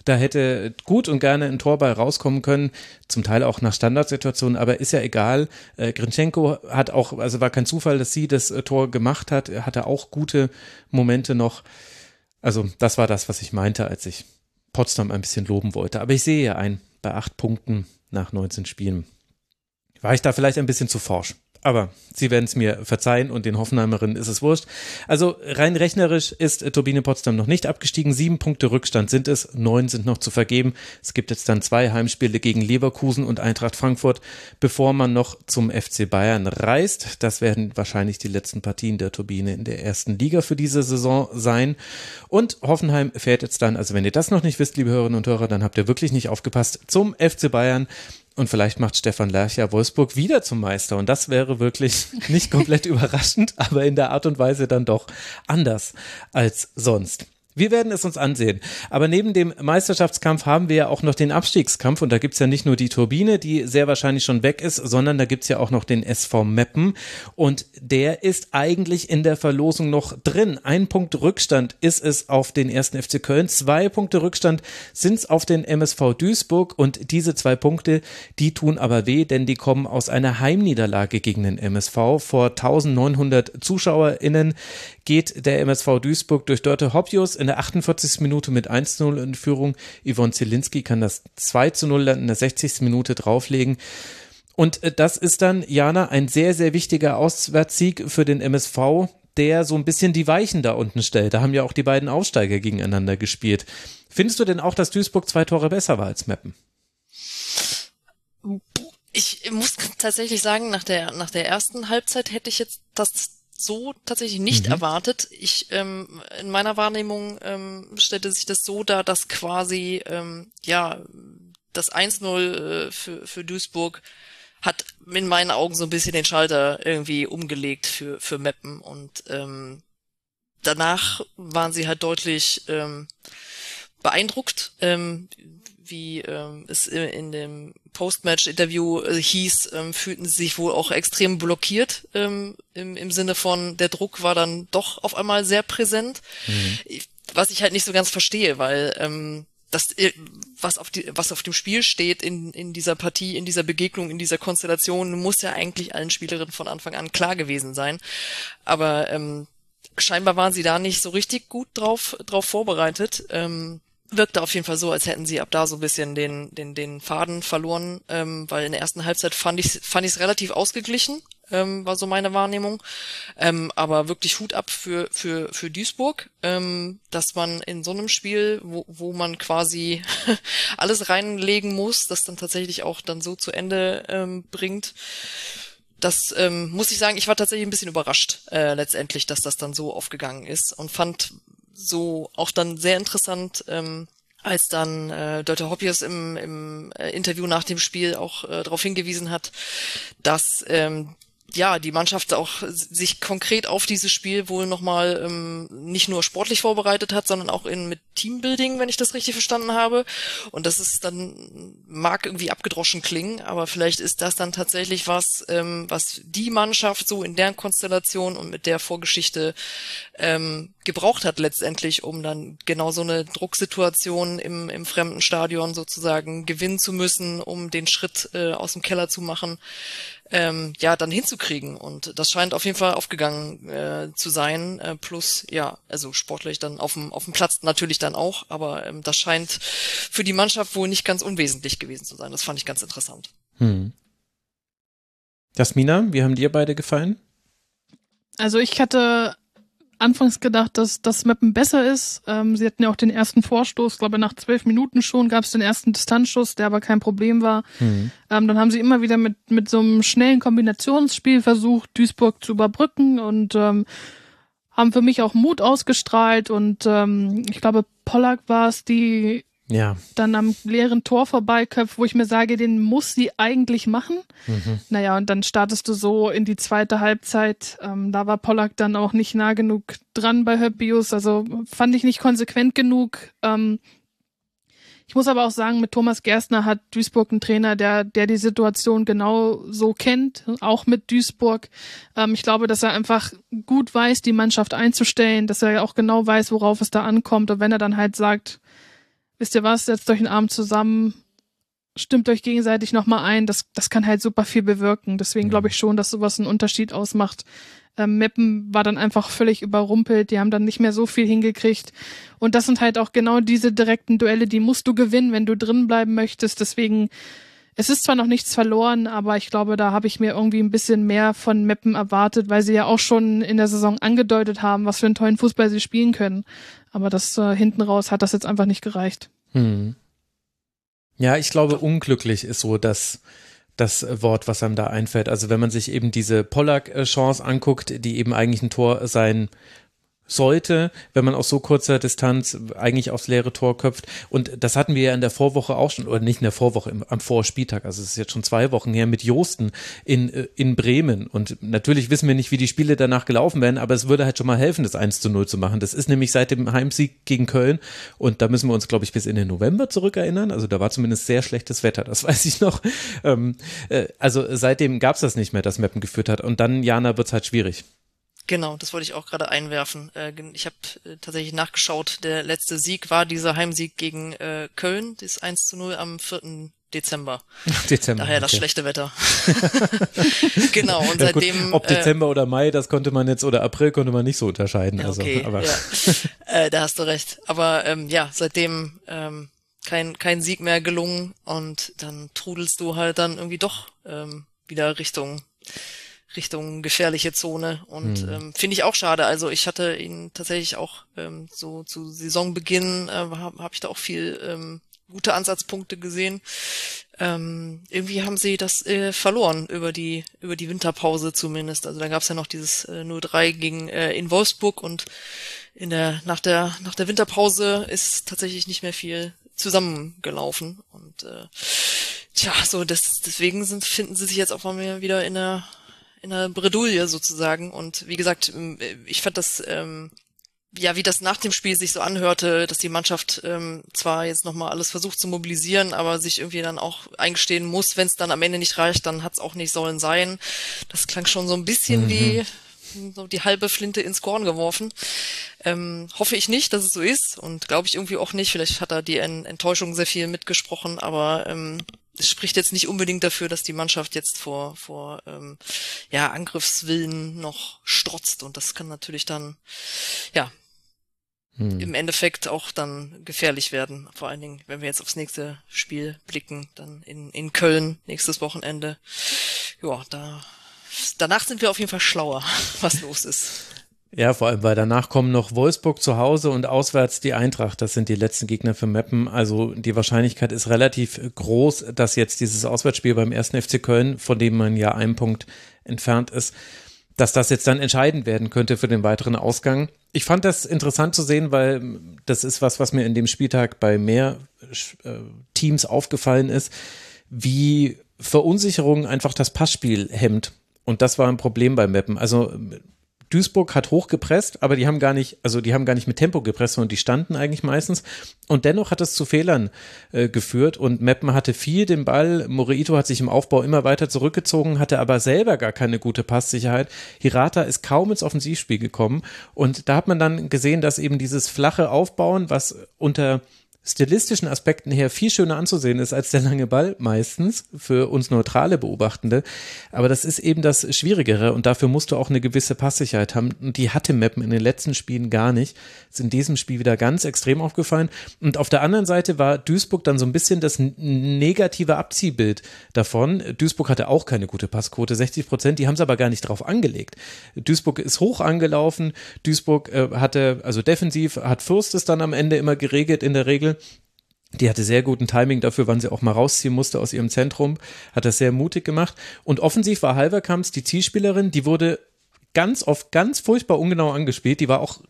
Speaker 1: Da hätte gut und gerne ein Tor bei rauskommen können, zum Teil auch nach Standardsituationen, aber ist ja egal. Äh, Grinchenko hat auch, also war kein Zufall, dass sie das äh, Tor gemacht hat. Er hatte auch gute Momente noch. Also das war das, was ich meinte, als ich Potsdam ein bisschen loben wollte. Aber ich sehe ja ein bei acht Punkten nach 19 Spielen war ich da vielleicht ein bisschen zu forsch. Aber sie werden es mir verzeihen und den Hoffenheimerinnen ist es wurscht. Also rein rechnerisch ist Turbine Potsdam noch nicht abgestiegen. Sieben Punkte Rückstand sind es, neun sind noch zu vergeben. Es gibt jetzt dann zwei Heimspiele gegen Leverkusen und Eintracht Frankfurt, bevor man noch zum FC Bayern reist. Das werden wahrscheinlich die letzten Partien der Turbine in der ersten Liga für diese Saison sein. Und Hoffenheim fährt jetzt dann, also wenn ihr das noch nicht wisst, liebe Hörerinnen und Hörer, dann habt ihr wirklich nicht aufgepasst, zum FC Bayern. Und vielleicht macht Stefan Lercher Wolfsburg wieder zum Meister. Und das wäre wirklich nicht komplett überraschend, aber in der Art und Weise dann doch anders als sonst. Wir werden es uns ansehen. Aber neben dem Meisterschaftskampf haben wir ja auch noch den Abstiegskampf. Und da gibt's ja nicht nur die Turbine, die sehr wahrscheinlich schon weg ist, sondern da gibt's ja auch noch den SV Meppen. Und der ist eigentlich in der Verlosung noch drin. Ein Punkt Rückstand ist es auf den ersten FC Köln, zwei Punkte Rückstand sind's auf den MSV Duisburg. Und diese zwei Punkte, die tun aber weh, denn die kommen aus einer Heimniederlage gegen den MSV vor 1900 ZuschauerInnen geht der MSV Duisburg durch Dörte Hoppius in der 48. Minute mit 1-0 in Führung. Yvonne Zielinski kann das 2-0 in der 60. Minute drauflegen. Und äh, das ist dann, Jana, ein sehr, sehr wichtiger Auswärtssieg für den MSV, der so ein bisschen die Weichen da unten stellt. Da haben ja auch die beiden Aufsteiger gegeneinander gespielt. Findest du denn auch, dass Duisburg zwei Tore besser war als Meppen?
Speaker 2: Ich muss tatsächlich sagen, nach der, nach der ersten Halbzeit hätte ich jetzt das so tatsächlich nicht mhm. erwartet. Ich ähm, in meiner Wahrnehmung ähm, stellte sich das so dar, dass quasi ähm, ja das 1-0 äh, für, für Duisburg hat in meinen Augen so ein bisschen den Schalter irgendwie umgelegt für für Meppen und ähm, danach waren sie halt deutlich ähm, beeindruckt, ähm, wie ähm, es in dem Post-Match-Interview äh, hieß, ähm, fühlten sie sich wohl auch extrem blockiert ähm, im, im Sinne von, der Druck war dann doch auf einmal sehr präsent, mhm. was ich halt nicht so ganz verstehe, weil ähm, das, äh, was auf, die, was auf dem Spiel steht in, in dieser Partie, in dieser Begegnung, in dieser Konstellation, muss ja eigentlich allen Spielerinnen von Anfang an klar gewesen sein. Aber ähm, scheinbar waren sie da nicht so richtig gut drauf, drauf vorbereitet. Ähm, wirkte auf jeden Fall so, als hätten sie ab da so ein bisschen den, den, den Faden verloren, ähm, weil in der ersten Halbzeit fand ich fand ich es relativ ausgeglichen, ähm, war so meine Wahrnehmung. Ähm, aber wirklich Hut ab für, für, für Duisburg, ähm, dass man in so einem Spiel, wo, wo man quasi alles reinlegen muss, das dann tatsächlich auch dann so zu Ende ähm, bringt. Das ähm, muss ich sagen, ich war tatsächlich ein bisschen überrascht äh, letztendlich, dass das dann so aufgegangen ist und fand so auch dann sehr interessant, ähm, als dann äh, Dörte Hoppius im, im äh, Interview nach dem Spiel auch äh, darauf hingewiesen hat, dass ähm, ja, die Mannschaft auch sich konkret auf dieses Spiel wohl nochmal ähm, nicht nur sportlich vorbereitet hat, sondern auch in mit Teambuilding, wenn ich das richtig verstanden habe. Und das ist dann, mag irgendwie abgedroschen klingen, aber vielleicht ist das dann tatsächlich was, ähm, was die Mannschaft so in der Konstellation und mit der Vorgeschichte ähm, gebraucht hat letztendlich, um dann genau so eine Drucksituation im, im fremden Stadion sozusagen gewinnen zu müssen, um den Schritt äh, aus dem Keller zu machen ähm, ja, dann hinzukriegen. Und das scheint auf jeden Fall aufgegangen äh, zu sein. Äh, plus, ja, also sportlich dann auf dem, auf dem Platz natürlich dann auch, aber ähm, das scheint für die Mannschaft wohl nicht ganz unwesentlich gewesen zu sein. Das fand ich ganz interessant. Hm.
Speaker 1: Jasmina, wie haben dir beide gefallen?
Speaker 3: Also ich hatte anfangs gedacht, dass das Mappen besser ist. Ähm, sie hatten ja auch den ersten Vorstoß, glaube nach zwölf Minuten schon gab es den ersten Distanzschuss, der aber kein Problem war. Mhm. Ähm, dann haben sie immer wieder mit, mit so einem schnellen Kombinationsspiel versucht, Duisburg zu überbrücken und ähm, haben für mich auch Mut ausgestrahlt und ähm, ich glaube, Pollack war es, die ja. dann am leeren Tor vorbeiköpft, wo ich mir sage, den muss sie eigentlich machen. Mhm. Naja, und dann startest du so in die zweite Halbzeit. Ähm, da war Pollack dann auch nicht nah genug dran bei Höppius, also fand ich nicht konsequent genug. Ähm, ich muss aber auch sagen, mit Thomas Gerstner hat Duisburg einen Trainer, der, der die Situation genau so kennt, auch mit Duisburg. Ähm, ich glaube, dass er einfach gut weiß, die Mannschaft einzustellen, dass er auch genau weiß, worauf es da ankommt. Und wenn er dann halt sagt, wisst ihr was, setzt euch einen Arm zusammen, stimmt euch gegenseitig nochmal ein, das, das kann halt super viel bewirken. Deswegen glaube ich schon, dass sowas einen Unterschied ausmacht. Ähm, Meppen war dann einfach völlig überrumpelt, die haben dann nicht mehr so viel hingekriegt. Und das sind halt auch genau diese direkten Duelle, die musst du gewinnen, wenn du drin bleiben möchtest. Deswegen es ist zwar noch nichts verloren, aber ich glaube, da habe ich mir irgendwie ein bisschen mehr von Meppen erwartet, weil sie ja auch schon in der Saison angedeutet haben, was für einen tollen Fußball sie spielen können. Aber das äh, hinten raus hat das jetzt einfach nicht gereicht. Hm.
Speaker 1: Ja, ich glaube, unglücklich ist so das, das Wort, was einem da einfällt. Also wenn man sich eben diese Pollack-Chance anguckt, die eben eigentlich ein Tor sein sollte, wenn man aus so kurzer Distanz eigentlich aufs leere Tor köpft. Und das hatten wir ja in der Vorwoche auch schon, oder nicht in der Vorwoche, im, am Vorspieltag, also es ist jetzt schon zwei Wochen her, mit Josten in, äh, in Bremen. Und natürlich wissen wir nicht, wie die Spiele danach gelaufen werden, aber es würde halt schon mal helfen, das 1 zu 0 zu machen. Das ist nämlich seit dem Heimsieg gegen Köln und da müssen wir uns, glaube ich, bis in den November zurückerinnern. Also da war zumindest sehr schlechtes Wetter, das weiß ich noch. Ähm, äh, also seitdem gab es das nicht mehr, dass Meppen geführt hat. Und dann, Jana, wird es halt schwierig.
Speaker 2: Genau, das wollte ich auch gerade einwerfen. Äh, ich habe äh, tatsächlich nachgeschaut, der letzte Sieg war dieser Heimsieg gegen äh, Köln, das 1 zu 0 am 4. Dezember.
Speaker 1: Dezember.
Speaker 2: Daher das okay. schlechte Wetter. genau, und ja, seitdem.
Speaker 1: Gut, ob Dezember äh, oder Mai, das konnte man jetzt, oder April konnte man nicht so unterscheiden. Also, okay, aber. Ja.
Speaker 2: äh, da hast du recht. Aber ähm, ja, seitdem ähm, kein, kein Sieg mehr gelungen und dann trudelst du halt dann irgendwie doch ähm, wieder Richtung Richtung gefährliche Zone und mhm. ähm, finde ich auch schade. Also ich hatte ihn tatsächlich auch ähm, so zu Saisonbeginn äh, habe hab ich da auch viel ähm, gute Ansatzpunkte gesehen. Ähm, irgendwie haben sie das äh, verloren über die über die Winterpause zumindest. Also da gab es ja noch dieses äh, 0-3 gegen äh, in Wolfsburg und in der nach der nach der Winterpause ist tatsächlich nicht mehr viel zusammengelaufen und äh, tja so das deswegen sind finden sie sich jetzt auch mal wieder in der in einer Bredouille sozusagen. Und wie gesagt, ähm, ich fand das, ähm, ja, wie das nach dem Spiel sich so anhörte, dass die Mannschaft ähm, zwar jetzt nochmal alles versucht zu mobilisieren, aber sich irgendwie dann auch eingestehen muss, wenn es dann am Ende nicht reicht, dann hat es auch nicht sollen sein. Das klang schon so ein bisschen mhm. wie so die halbe Flinte ins Korn geworfen. Ähm, hoffe ich nicht, dass es so ist und glaube ich irgendwie auch nicht. Vielleicht hat da die Enttäuschung sehr viel mitgesprochen, aber ähm, es spricht jetzt nicht unbedingt dafür, dass die Mannschaft jetzt vor, vor ähm, ja, Angriffswillen noch strotzt. Und das kann natürlich dann, ja, hm. im Endeffekt auch dann gefährlich werden. Vor allen Dingen, wenn wir jetzt aufs nächste Spiel blicken, dann in, in Köln nächstes Wochenende. Ja, da danach sind wir auf jeden Fall schlauer, was los ist.
Speaker 1: Ja, vor allem, weil danach kommen noch Wolfsburg zu Hause und auswärts die Eintracht. Das sind die letzten Gegner für Meppen. Also die Wahrscheinlichkeit ist relativ groß, dass jetzt dieses Auswärtsspiel beim ersten FC Köln, von dem man ja einen Punkt entfernt ist, dass das jetzt dann entscheidend werden könnte für den weiteren Ausgang. Ich fand das interessant zu sehen, weil das ist was, was mir in dem Spieltag bei mehr äh, Teams aufgefallen ist, wie Verunsicherung einfach das Passspiel hemmt. Und das war ein Problem bei Meppen. Also Duisburg hat hochgepresst, aber die haben gar nicht, also die haben gar nicht mit Tempo gepresst, sondern die standen eigentlich meistens. Und dennoch hat es zu Fehlern äh, geführt und Meppen hatte viel den Ball. Morito hat sich im Aufbau immer weiter zurückgezogen, hatte aber selber gar keine gute Passsicherheit. Hirata ist kaum ins Offensivspiel gekommen und da hat man dann gesehen, dass eben dieses flache Aufbauen, was unter stilistischen Aspekten her viel schöner anzusehen ist als der lange Ball meistens für uns neutrale Beobachtende. Aber das ist eben das Schwierigere und dafür musst du auch eine gewisse Passsicherheit haben. Und die hatte Meppen in den letzten Spielen gar nicht. Ist in diesem Spiel wieder ganz extrem aufgefallen. Und auf der anderen Seite war Duisburg dann so ein bisschen das negative Abziehbild davon. Duisburg hatte auch keine gute Passquote, 60 Prozent. Die haben es aber gar nicht drauf angelegt. Duisburg ist hoch angelaufen. Duisburg äh, hatte, also defensiv hat Fürst es dann am Ende immer geregelt in der Regel. Die hatte sehr guten Timing dafür, wann sie auch mal rausziehen musste aus ihrem Zentrum, hat das sehr mutig gemacht. Und offensiv war Halverkamps die Zielspielerin, die wurde ganz oft ganz furchtbar ungenau angespielt. Die war auch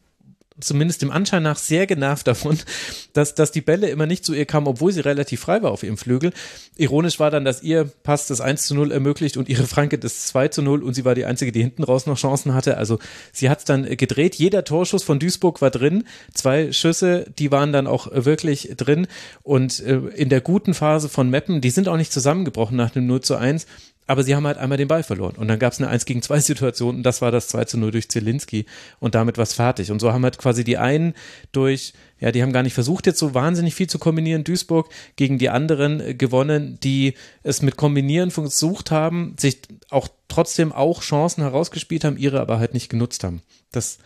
Speaker 1: zumindest dem Anschein nach sehr genervt davon, dass, dass die Bälle immer nicht zu ihr kamen, obwohl sie relativ frei war auf ihrem Flügel. Ironisch war dann, dass ihr Pass das 1 zu 0 ermöglicht und ihre Franke das 2 zu 0 und sie war die Einzige, die hinten raus noch Chancen hatte. Also sie hat es dann gedreht. Jeder Torschuss von Duisburg war drin. Zwei Schüsse, die waren dann auch wirklich drin. Und äh, in der guten Phase von Meppen, die sind auch nicht zusammengebrochen nach dem 0 zu 1, aber sie haben halt einmal den Ball verloren. Und dann gab es eine 1 gegen 2 Situation und das war das 2 zu 0 durch Zielinski und damit war es fertig. Und so haben halt quasi die einen durch, ja, die haben gar nicht versucht, jetzt so wahnsinnig viel zu kombinieren, Duisburg, gegen die anderen äh, gewonnen, die es mit Kombinieren versucht haben, sich auch trotzdem auch Chancen herausgespielt haben, ihre aber halt nicht genutzt haben. Das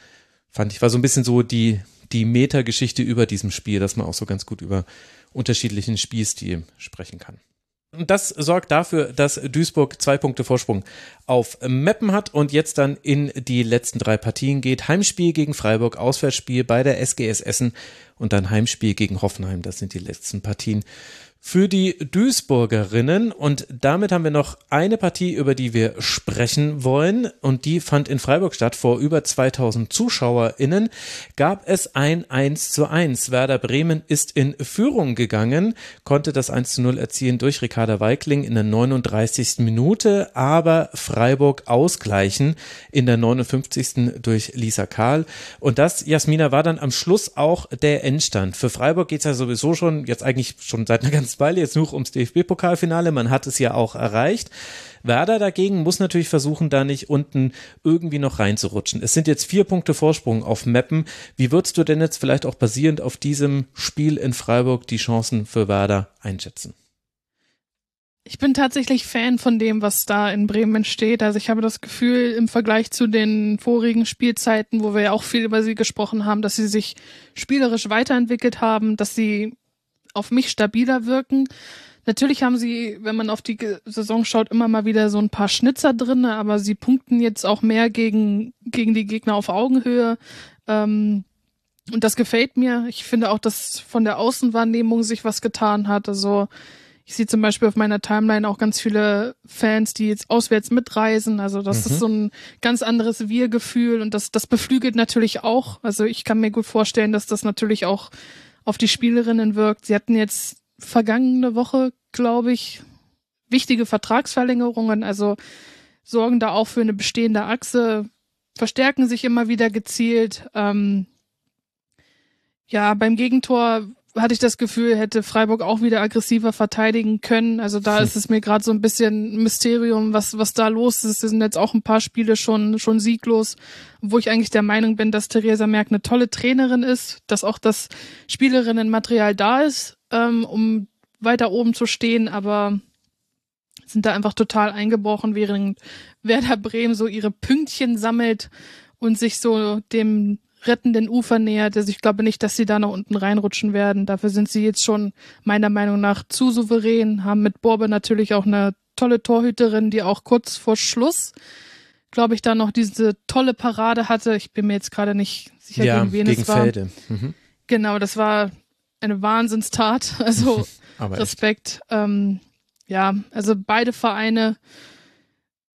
Speaker 1: fand ich, war so ein bisschen so die, die Metageschichte über diesem Spiel, dass man auch so ganz gut über unterschiedlichen Spielstil sprechen kann. Das sorgt dafür, dass Duisburg zwei Punkte Vorsprung auf Meppen hat und jetzt dann in die letzten drei Partien geht. Heimspiel gegen Freiburg, Auswärtsspiel bei der SGS Essen und dann Heimspiel gegen Hoffenheim. Das sind die letzten Partien für die Duisburgerinnen. Und damit haben wir noch eine Partie, über die wir sprechen wollen. Und die fand in Freiburg statt. Vor über 2000 ZuschauerInnen gab es ein 1 zu 1. Werder Bremen ist in Führung gegangen, konnte das 1 zu 0 erzielen durch Ricarda Weikling in der 39. Minute, aber Freiburg ausgleichen in der 59. durch Lisa Kahl. Und das, Jasmina, war dann am Schluss auch der Endstand. Für Freiburg geht's ja sowieso schon, jetzt eigentlich schon seit einer ganzen Weile jetzt nur ums DFB-Pokalfinale. Man hat es ja auch erreicht. Werder dagegen muss natürlich versuchen, da nicht unten irgendwie noch reinzurutschen. Es sind jetzt vier Punkte Vorsprung auf Meppen. Wie würdest du denn jetzt vielleicht auch basierend auf diesem Spiel in Freiburg die Chancen für Werder einschätzen?
Speaker 3: Ich bin tatsächlich Fan von dem, was da in Bremen entsteht. Also ich habe das Gefühl, im Vergleich zu den vorigen Spielzeiten, wo wir ja auch viel über sie gesprochen haben, dass sie sich spielerisch weiterentwickelt haben, dass sie auf mich stabiler wirken. Natürlich haben sie, wenn man auf die Saison schaut, immer mal wieder so ein paar Schnitzer drin, aber sie punkten jetzt auch mehr gegen, gegen die Gegner auf Augenhöhe. Ähm, und das gefällt mir. Ich finde auch, dass von der Außenwahrnehmung sich was getan hat. Also ich sehe zum Beispiel auf meiner Timeline auch ganz viele Fans, die jetzt auswärts mitreisen. Also das mhm. ist so ein ganz anderes Wir-Gefühl und das, das beflügelt natürlich auch. Also ich kann mir gut vorstellen, dass das natürlich auch auf die Spielerinnen wirkt. Sie hatten jetzt vergangene Woche, glaube ich, wichtige Vertragsverlängerungen, also sorgen da auch für eine bestehende Achse, verstärken sich immer wieder gezielt. Ähm, ja, beim Gegentor hatte ich das Gefühl, hätte Freiburg auch wieder aggressiver verteidigen können. Also da hm. ist es mir gerade so ein bisschen Mysterium, was, was da los ist. Es sind jetzt auch ein paar Spiele schon, schon sieglos, wo ich eigentlich der Meinung bin, dass Theresa Merck eine tolle Trainerin ist, dass auch das Spielerinnenmaterial da ist, ähm, um weiter oben zu stehen, aber sind da einfach total eingebrochen, während Werder Bremen so ihre Pünktchen sammelt und sich so dem rettenden Ufer nähert. Also ich glaube nicht, dass sie da nach unten reinrutschen werden. Dafür sind sie jetzt schon meiner Meinung nach zu souverän, haben mit Borbe natürlich auch eine tolle Torhüterin, die auch kurz vor Schluss, glaube ich, da noch diese tolle Parade hatte. Ich bin mir jetzt gerade nicht sicher, ja, gegen wen gegen es war. Felde. Mhm. Genau, das war eine Wahnsinnstat. Also Respekt. Ähm, ja, also beide Vereine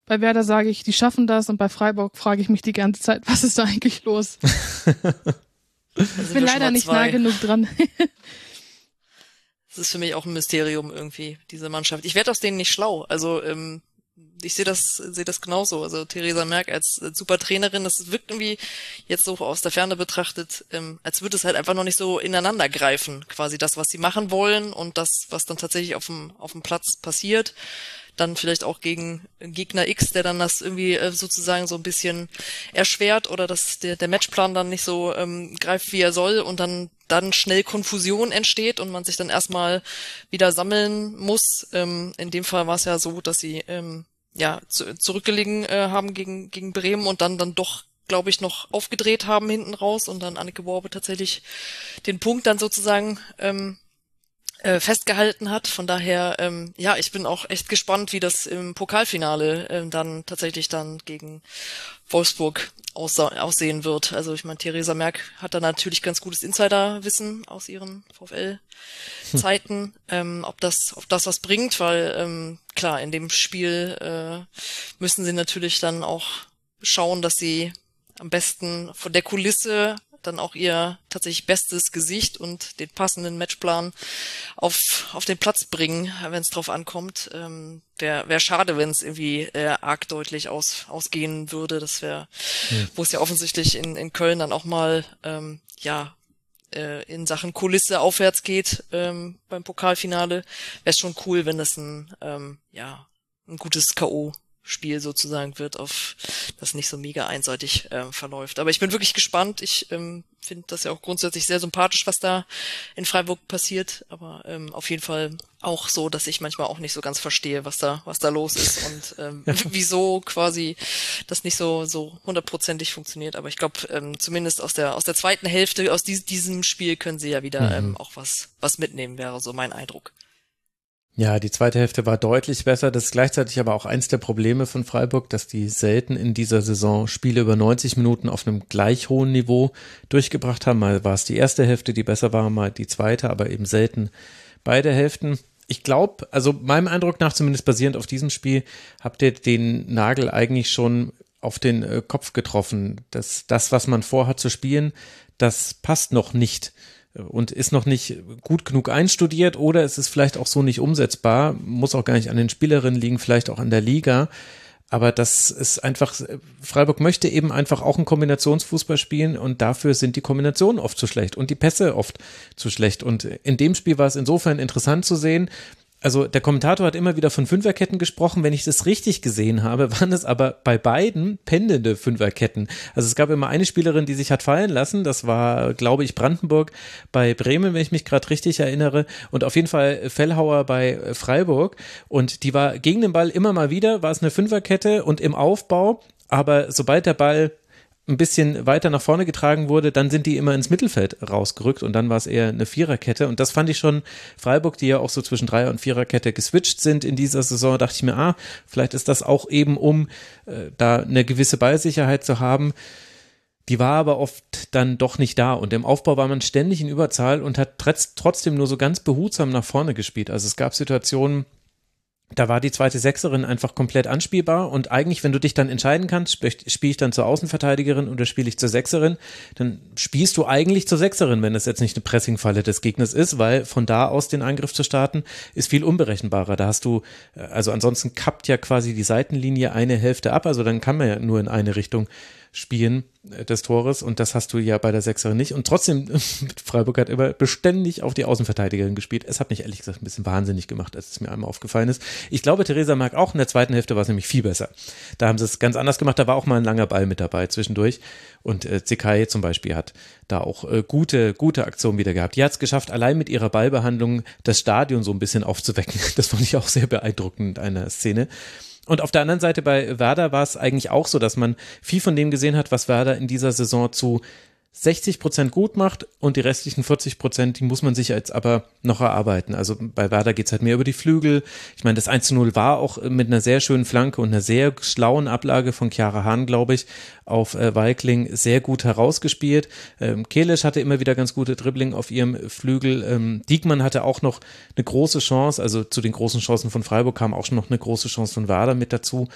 Speaker 3: bei Werder sage ich, die schaffen das und bei Freiburg frage ich mich die ganze Zeit, was ist da eigentlich los? ich bin leider nicht nah genug dran.
Speaker 2: das ist für mich auch ein Mysterium irgendwie, diese Mannschaft. Ich werde aus denen nicht schlau. Also ähm, ich sehe das, sehe das genauso. Also Theresa Merck als, als super Trainerin, das wirkt irgendwie jetzt so aus der Ferne betrachtet, ähm, als würde es halt einfach noch nicht so ineinander greifen. Quasi das, was sie machen wollen und das, was dann tatsächlich auf dem, auf dem Platz passiert dann vielleicht auch gegen Gegner X, der dann das irgendwie äh, sozusagen so ein bisschen erschwert oder dass der, der Matchplan dann nicht so ähm, greift, wie er soll und dann dann schnell Konfusion entsteht und man sich dann erstmal wieder sammeln muss. Ähm, in dem Fall war es ja so, dass sie ähm, ja zu, zurückgelegen äh, haben gegen gegen Bremen und dann dann doch glaube ich, noch aufgedreht haben hinten raus und dann Anneke Worbe tatsächlich den Punkt dann sozusagen ähm, äh, festgehalten hat. Von daher, ähm, ja, ich bin auch echt gespannt, wie das im Pokalfinale ähm, dann tatsächlich dann gegen Wolfsburg aussehen wird. Also ich meine, Theresa Merck hat da natürlich ganz gutes Insiderwissen aus ihren VfL-Zeiten, hm. ähm, ob das, ob das was bringt, weil ähm, klar, in dem Spiel äh, müssen sie natürlich dann auch schauen, dass sie am besten von der Kulisse dann auch ihr tatsächlich bestes Gesicht und den passenden Matchplan auf, auf den Platz bringen, wenn es drauf ankommt. Ähm, wäre wär schade, wenn es irgendwie äh, arg deutlich aus, ausgehen würde. Das wäre, hm. wo es ja offensichtlich in, in Köln dann auch mal ähm, ja äh, in Sachen Kulisse aufwärts geht ähm, beim Pokalfinale. Wäre schon cool, wenn das ein ähm, ja ein gutes K.O. Spiel sozusagen wird, auf das nicht so mega einseitig äh, verläuft. Aber ich bin wirklich gespannt. Ich ähm, finde das ja auch grundsätzlich sehr sympathisch, was da in Freiburg passiert. Aber ähm, auf jeden Fall auch so, dass ich manchmal auch nicht so ganz verstehe, was da, was da los ist und ähm, wieso quasi das nicht so so hundertprozentig funktioniert. Aber ich glaube, ähm, zumindest aus der aus der zweiten Hälfte aus dies, diesem Spiel können sie ja wieder mhm. ähm, auch was was mitnehmen, wäre so mein Eindruck.
Speaker 1: Ja, die zweite Hälfte war deutlich besser. Das ist gleichzeitig aber auch eins der Probleme von Freiburg, dass die selten in dieser Saison Spiele über 90 Minuten auf einem gleich hohen Niveau durchgebracht haben. Mal war es die erste Hälfte, die besser war, mal die zweite, aber eben selten beide Hälften. Ich glaube, also meinem Eindruck nach, zumindest basierend auf diesem Spiel, habt ihr den Nagel eigentlich schon auf den äh, Kopf getroffen. Das, das, was man vorhat zu spielen, das passt noch nicht und ist noch nicht gut genug einstudiert oder es ist vielleicht auch so nicht umsetzbar, muss auch gar nicht an den Spielerinnen liegen, vielleicht auch an der Liga. Aber das ist einfach, Freiburg möchte eben einfach auch einen Kombinationsfußball spielen und dafür sind die Kombinationen oft zu schlecht und die Pässe oft zu schlecht. Und in dem Spiel war es insofern interessant zu sehen, also der Kommentator hat immer wieder von Fünferketten gesprochen. Wenn ich das richtig gesehen habe, waren es aber bei beiden pendelnde Fünferketten. Also es gab immer eine Spielerin, die sich hat fallen lassen. Das war, glaube ich, Brandenburg bei Bremen, wenn ich mich gerade richtig erinnere. Und auf jeden Fall Fellhauer bei Freiburg. Und die war gegen den Ball immer mal wieder, war es eine Fünferkette und im Aufbau. Aber sobald der Ball ein bisschen weiter nach vorne getragen wurde, dann sind die immer ins Mittelfeld rausgerückt und dann war es eher eine Viererkette und das fand ich schon Freiburg, die ja auch so zwischen Dreier- und Viererkette geswitcht sind in dieser Saison, dachte ich mir, ah, vielleicht ist das auch eben, um äh, da eine gewisse Ballsicherheit zu haben. Die war aber oft dann doch nicht da und im Aufbau war man ständig in Überzahl und hat trotzdem nur so ganz behutsam nach vorne gespielt. Also es gab Situationen, da war die zweite Sechserin einfach komplett anspielbar und eigentlich, wenn du dich dann entscheiden kannst, spiele ich dann zur Außenverteidigerin oder spiele ich zur Sechserin, dann spielst du eigentlich zur Sechserin, wenn es jetzt nicht eine Pressingfalle des Gegners ist, weil von da aus den Angriff zu starten ist viel unberechenbarer. Da hast du, äh, also ansonsten kappt ja quasi die Seitenlinie eine Hälfte ab, also dann kann man ja nur in eine Richtung spielen äh, des Tores und das hast du ja bei der Sechserin nicht. Und trotzdem, Freiburg hat immer beständig auf die Außenverteidigerin gespielt. Es hat mich ehrlich gesagt ein bisschen wahnsinnig gemacht, als es mir einmal aufgefallen ist. Ich glaube, Theresa mag auch in der zweiten Hälfte war es nämlich viel besser. Da haben sie es ganz anders gemacht. Da war auch mal ein langer Ball mit dabei zwischendurch. Und äh, Zekai zum Beispiel hat da auch äh, gute, gute Aktionen wieder gehabt. Die hat es geschafft, allein mit ihrer Ballbehandlung das Stadion so ein bisschen aufzuwecken. Das fand ich auch sehr beeindruckend in einer Szene. Und auf der anderen Seite bei Werder war es eigentlich auch so, dass man viel von dem gesehen hat, was Werder in dieser Saison zu 60 Prozent gut macht und die restlichen 40 Prozent, die muss man sich jetzt aber noch erarbeiten. Also bei Werder geht's halt mehr über die Flügel. Ich meine, das 1 zu 0 war auch mit einer sehr schönen Flanke und einer sehr schlauen Ablage von Chiara Hahn, glaube ich, auf äh, Weikling sehr gut herausgespielt. Ähm, Kelisch hatte immer wieder ganz gute Dribbling auf ihrem Flügel. Ähm, Diekmann hatte auch noch eine große Chance, also zu den großen Chancen von Freiburg kam auch schon noch eine große Chance von Werder mit dazu.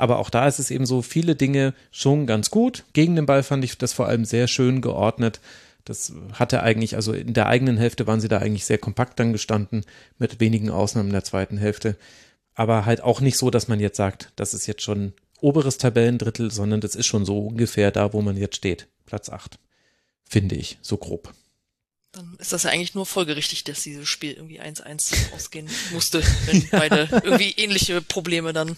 Speaker 1: Aber auch da ist es eben so, viele Dinge schon ganz gut. Gegen den Ball fand ich das vor allem sehr schön geordnet. Das hatte eigentlich, also in der eigenen Hälfte waren sie da eigentlich sehr kompakt dann gestanden, mit wenigen Ausnahmen in der zweiten Hälfte. Aber halt auch nicht so, dass man jetzt sagt, das ist jetzt schon oberes Tabellendrittel, sondern das ist schon so ungefähr da, wo man jetzt steht. Platz 8. Finde ich, so grob.
Speaker 2: Dann ist das ja eigentlich nur folgerichtig, dass dieses Spiel irgendwie 1-1 ausgehen musste, wenn beide irgendwie ähnliche Probleme dann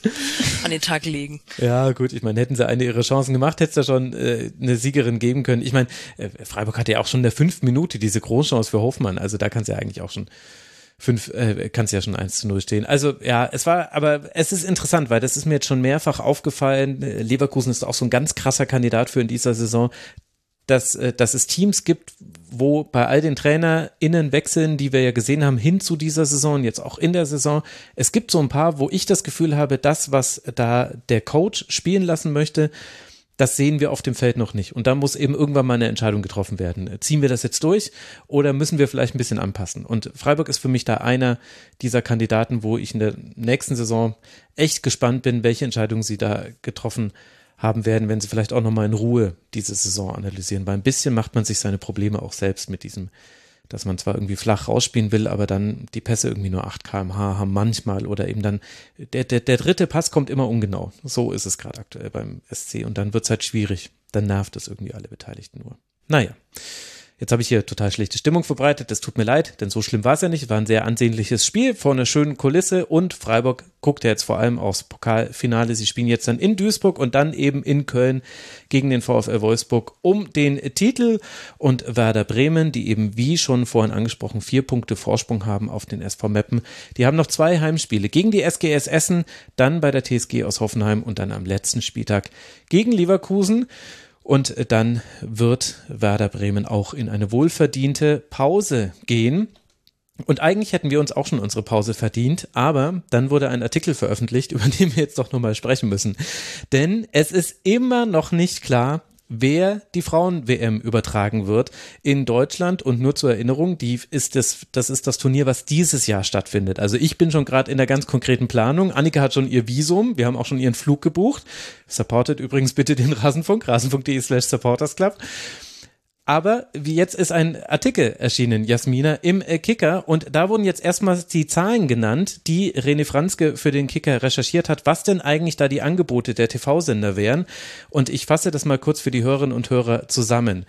Speaker 2: an den Tag legen.
Speaker 1: Ja, gut, ich meine, hätten sie eine ihrer Chancen gemacht, hätte es da schon äh, eine Siegerin geben können. Ich meine, äh, Freiburg hatte ja auch schon in der fünften Minute diese Großchance für Hofmann, also da kann es ja eigentlich auch schon fünf, äh, kann es ja schon 1 zu 0 stehen. Also ja, es war, aber es ist interessant, weil das ist mir jetzt schon mehrfach aufgefallen. Leverkusen ist auch so ein ganz krasser Kandidat für in dieser Saison dass, äh, dass es Teams gibt, wo bei all den TrainerInnen wechseln, die wir ja gesehen haben, hin zu dieser Saison, jetzt auch in der Saison. Es gibt so ein paar, wo ich das Gefühl habe, das, was da der Coach spielen lassen möchte, das sehen wir auf dem Feld noch nicht. Und da muss eben irgendwann mal eine Entscheidung getroffen werden. Ziehen wir das jetzt durch oder müssen wir vielleicht ein bisschen anpassen? Und Freiburg ist für mich da einer dieser Kandidaten, wo ich in der nächsten Saison echt gespannt bin, welche Entscheidungen sie da getroffen haben haben werden, wenn sie vielleicht auch nochmal in Ruhe diese Saison analysieren. Weil ein bisschen macht man sich seine Probleme auch selbst mit diesem, dass man zwar irgendwie flach rausspielen will, aber dann die Pässe irgendwie nur 8 kmh haben manchmal oder eben dann der, der, der dritte Pass kommt immer ungenau. So ist es gerade aktuell beim SC und dann wird es halt schwierig. Dann nervt es irgendwie alle Beteiligten nur. Naja. Jetzt habe ich hier total schlechte Stimmung verbreitet. Das tut mir leid, denn so schlimm war es ja nicht. War ein sehr ansehnliches Spiel vor einer schönen Kulisse und Freiburg guckt ja jetzt vor allem aufs Pokalfinale. Sie spielen jetzt dann in Duisburg und dann eben in Köln gegen den VfL Wolfsburg um den Titel und Werder Bremen, die eben wie schon vorhin angesprochen vier Punkte Vorsprung haben auf den SV Meppen. Die haben noch zwei Heimspiele gegen die SGS Essen, dann bei der TSG aus Hoffenheim und dann am letzten Spieltag gegen Leverkusen. Und dann wird Werder Bremen auch in eine wohlverdiente Pause gehen. Und eigentlich hätten wir uns auch schon unsere Pause verdient, aber dann wurde ein Artikel veröffentlicht, über den wir jetzt doch nochmal sprechen müssen. Denn es ist immer noch nicht klar, wer die Frauen-WM übertragen wird in Deutschland. Und nur zur Erinnerung, die ist das, das ist das Turnier, was dieses Jahr stattfindet. Also ich bin schon gerade in der ganz konkreten Planung. Annika hat schon ihr Visum. Wir haben auch schon ihren Flug gebucht. Supportet übrigens bitte den Rasenfunk, rasenfunk.de slash supportersclub. Aber wie jetzt ist ein Artikel erschienen, Jasmina, im äh, Kicker und da wurden jetzt erstmal die Zahlen genannt, die René Franzke für den Kicker recherchiert hat, was denn eigentlich da die Angebote der TV-Sender wären. Und ich fasse das mal kurz für die Hörerinnen und Hörer zusammen.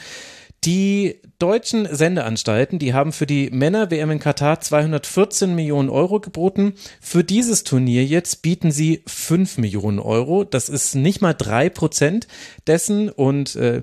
Speaker 1: Die deutschen Sendeanstalten, die haben für die Männer-WM in Katar 214 Millionen Euro geboten. Für dieses Turnier jetzt bieten sie 5 Millionen Euro. Das ist nicht mal drei Prozent dessen und äh,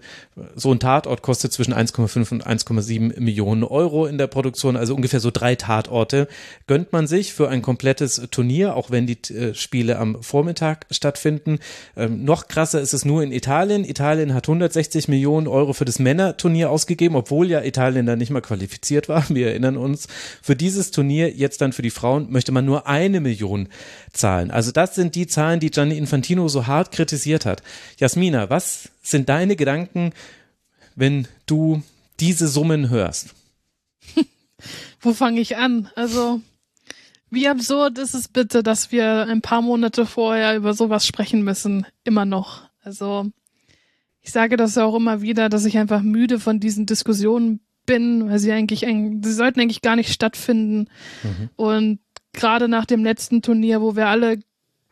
Speaker 1: so ein Tatort kostet zwischen 1,5 und 1,7 Millionen Euro in der Produktion, also ungefähr so drei Tatorte gönnt man sich für ein komplettes Turnier, auch wenn die äh, Spiele am Vormittag stattfinden. Ähm, noch krasser ist es nur in Italien. Italien hat 160 Millionen Euro für das Männerturnier ausgegeben, obwohl ja Italien da nicht mal qualifiziert war. Wir erinnern uns. Für dieses Turnier, jetzt dann für die Frauen, möchte man nur eine Million zahlen. Also das sind die Zahlen, die Gianni Infantino so hart kritisiert hat. Jasmina, was sind deine Gedanken, wenn du diese Summen hörst?
Speaker 3: Wo fange ich an? Also, wie absurd ist es bitte, dass wir ein paar Monate vorher über sowas sprechen müssen? Immer noch. Also, ich sage das auch immer wieder, dass ich einfach müde von diesen Diskussionen bin, weil sie eigentlich, sie sollten eigentlich gar nicht stattfinden. Mhm. Und gerade nach dem letzten Turnier, wo wir alle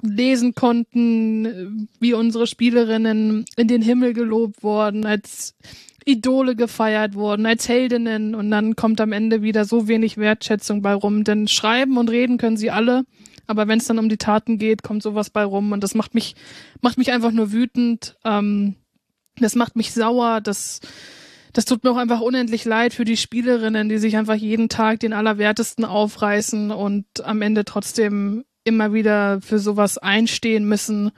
Speaker 3: lesen konnten, wie unsere Spielerinnen in den Himmel gelobt wurden, als Idole gefeiert wurden, als Heldinnen und dann kommt am Ende wieder so wenig Wertschätzung bei rum. Denn schreiben und reden können sie alle, aber wenn es dann um die Taten geht, kommt sowas bei rum und das macht mich, macht mich einfach nur wütend. Ähm, das macht mich sauer, das, das tut mir auch einfach unendlich leid für die Spielerinnen, die sich einfach jeden Tag den Allerwertesten aufreißen und am Ende trotzdem immer wieder für sowas einstehen müssen.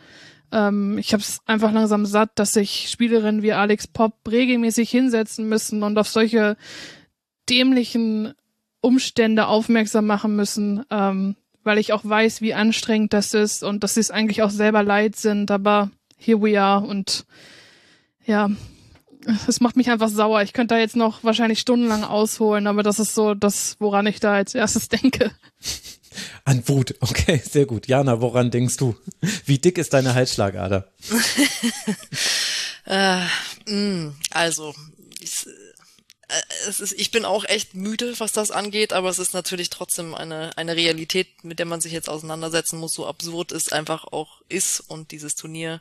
Speaker 3: Ähm, ich habe es einfach langsam satt, dass sich Spielerinnen wie Alex Pop regelmäßig hinsetzen müssen und auf solche dämlichen Umstände aufmerksam machen müssen, ähm, weil ich auch weiß, wie anstrengend das ist und dass sie es eigentlich auch selber leid sind. Aber here we are und ja, es macht mich einfach sauer. Ich könnte da jetzt noch wahrscheinlich stundenlang ausholen, aber das ist so das, woran ich da als erstes denke.
Speaker 1: An Wut, okay, sehr gut. Jana, woran denkst du? Wie dick ist deine Halsschlagader?
Speaker 2: äh, mm, also, ich, äh, es ist, ich bin auch echt müde, was das angeht, aber es ist natürlich trotzdem eine, eine Realität, mit der man sich jetzt auseinandersetzen muss, so absurd es einfach auch ist und dieses Turnier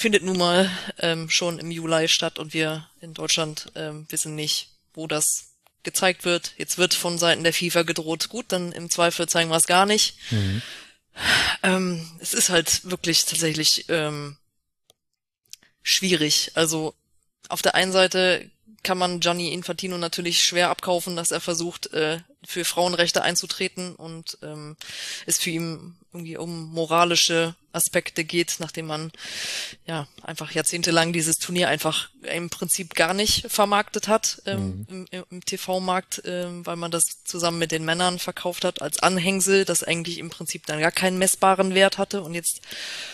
Speaker 2: findet nun mal ähm, schon im Juli statt und wir in Deutschland ähm, wissen nicht, wo das gezeigt wird. Jetzt wird von Seiten der FIFA gedroht, gut, dann im Zweifel zeigen wir es gar nicht. Mhm. Ähm, es ist halt wirklich tatsächlich ähm, schwierig. Also auf der einen Seite kann man Gianni Infantino natürlich schwer abkaufen, dass er versucht, äh, für Frauenrechte einzutreten und ähm, es für ihn irgendwie um moralische Aspekte geht, nachdem man ja einfach jahrzehntelang dieses Turnier einfach im Prinzip gar nicht vermarktet hat ähm, mhm. im, im TV-Markt, ähm, weil man das zusammen mit den Männern verkauft hat als Anhängsel, das eigentlich im Prinzip dann gar keinen messbaren Wert hatte und jetzt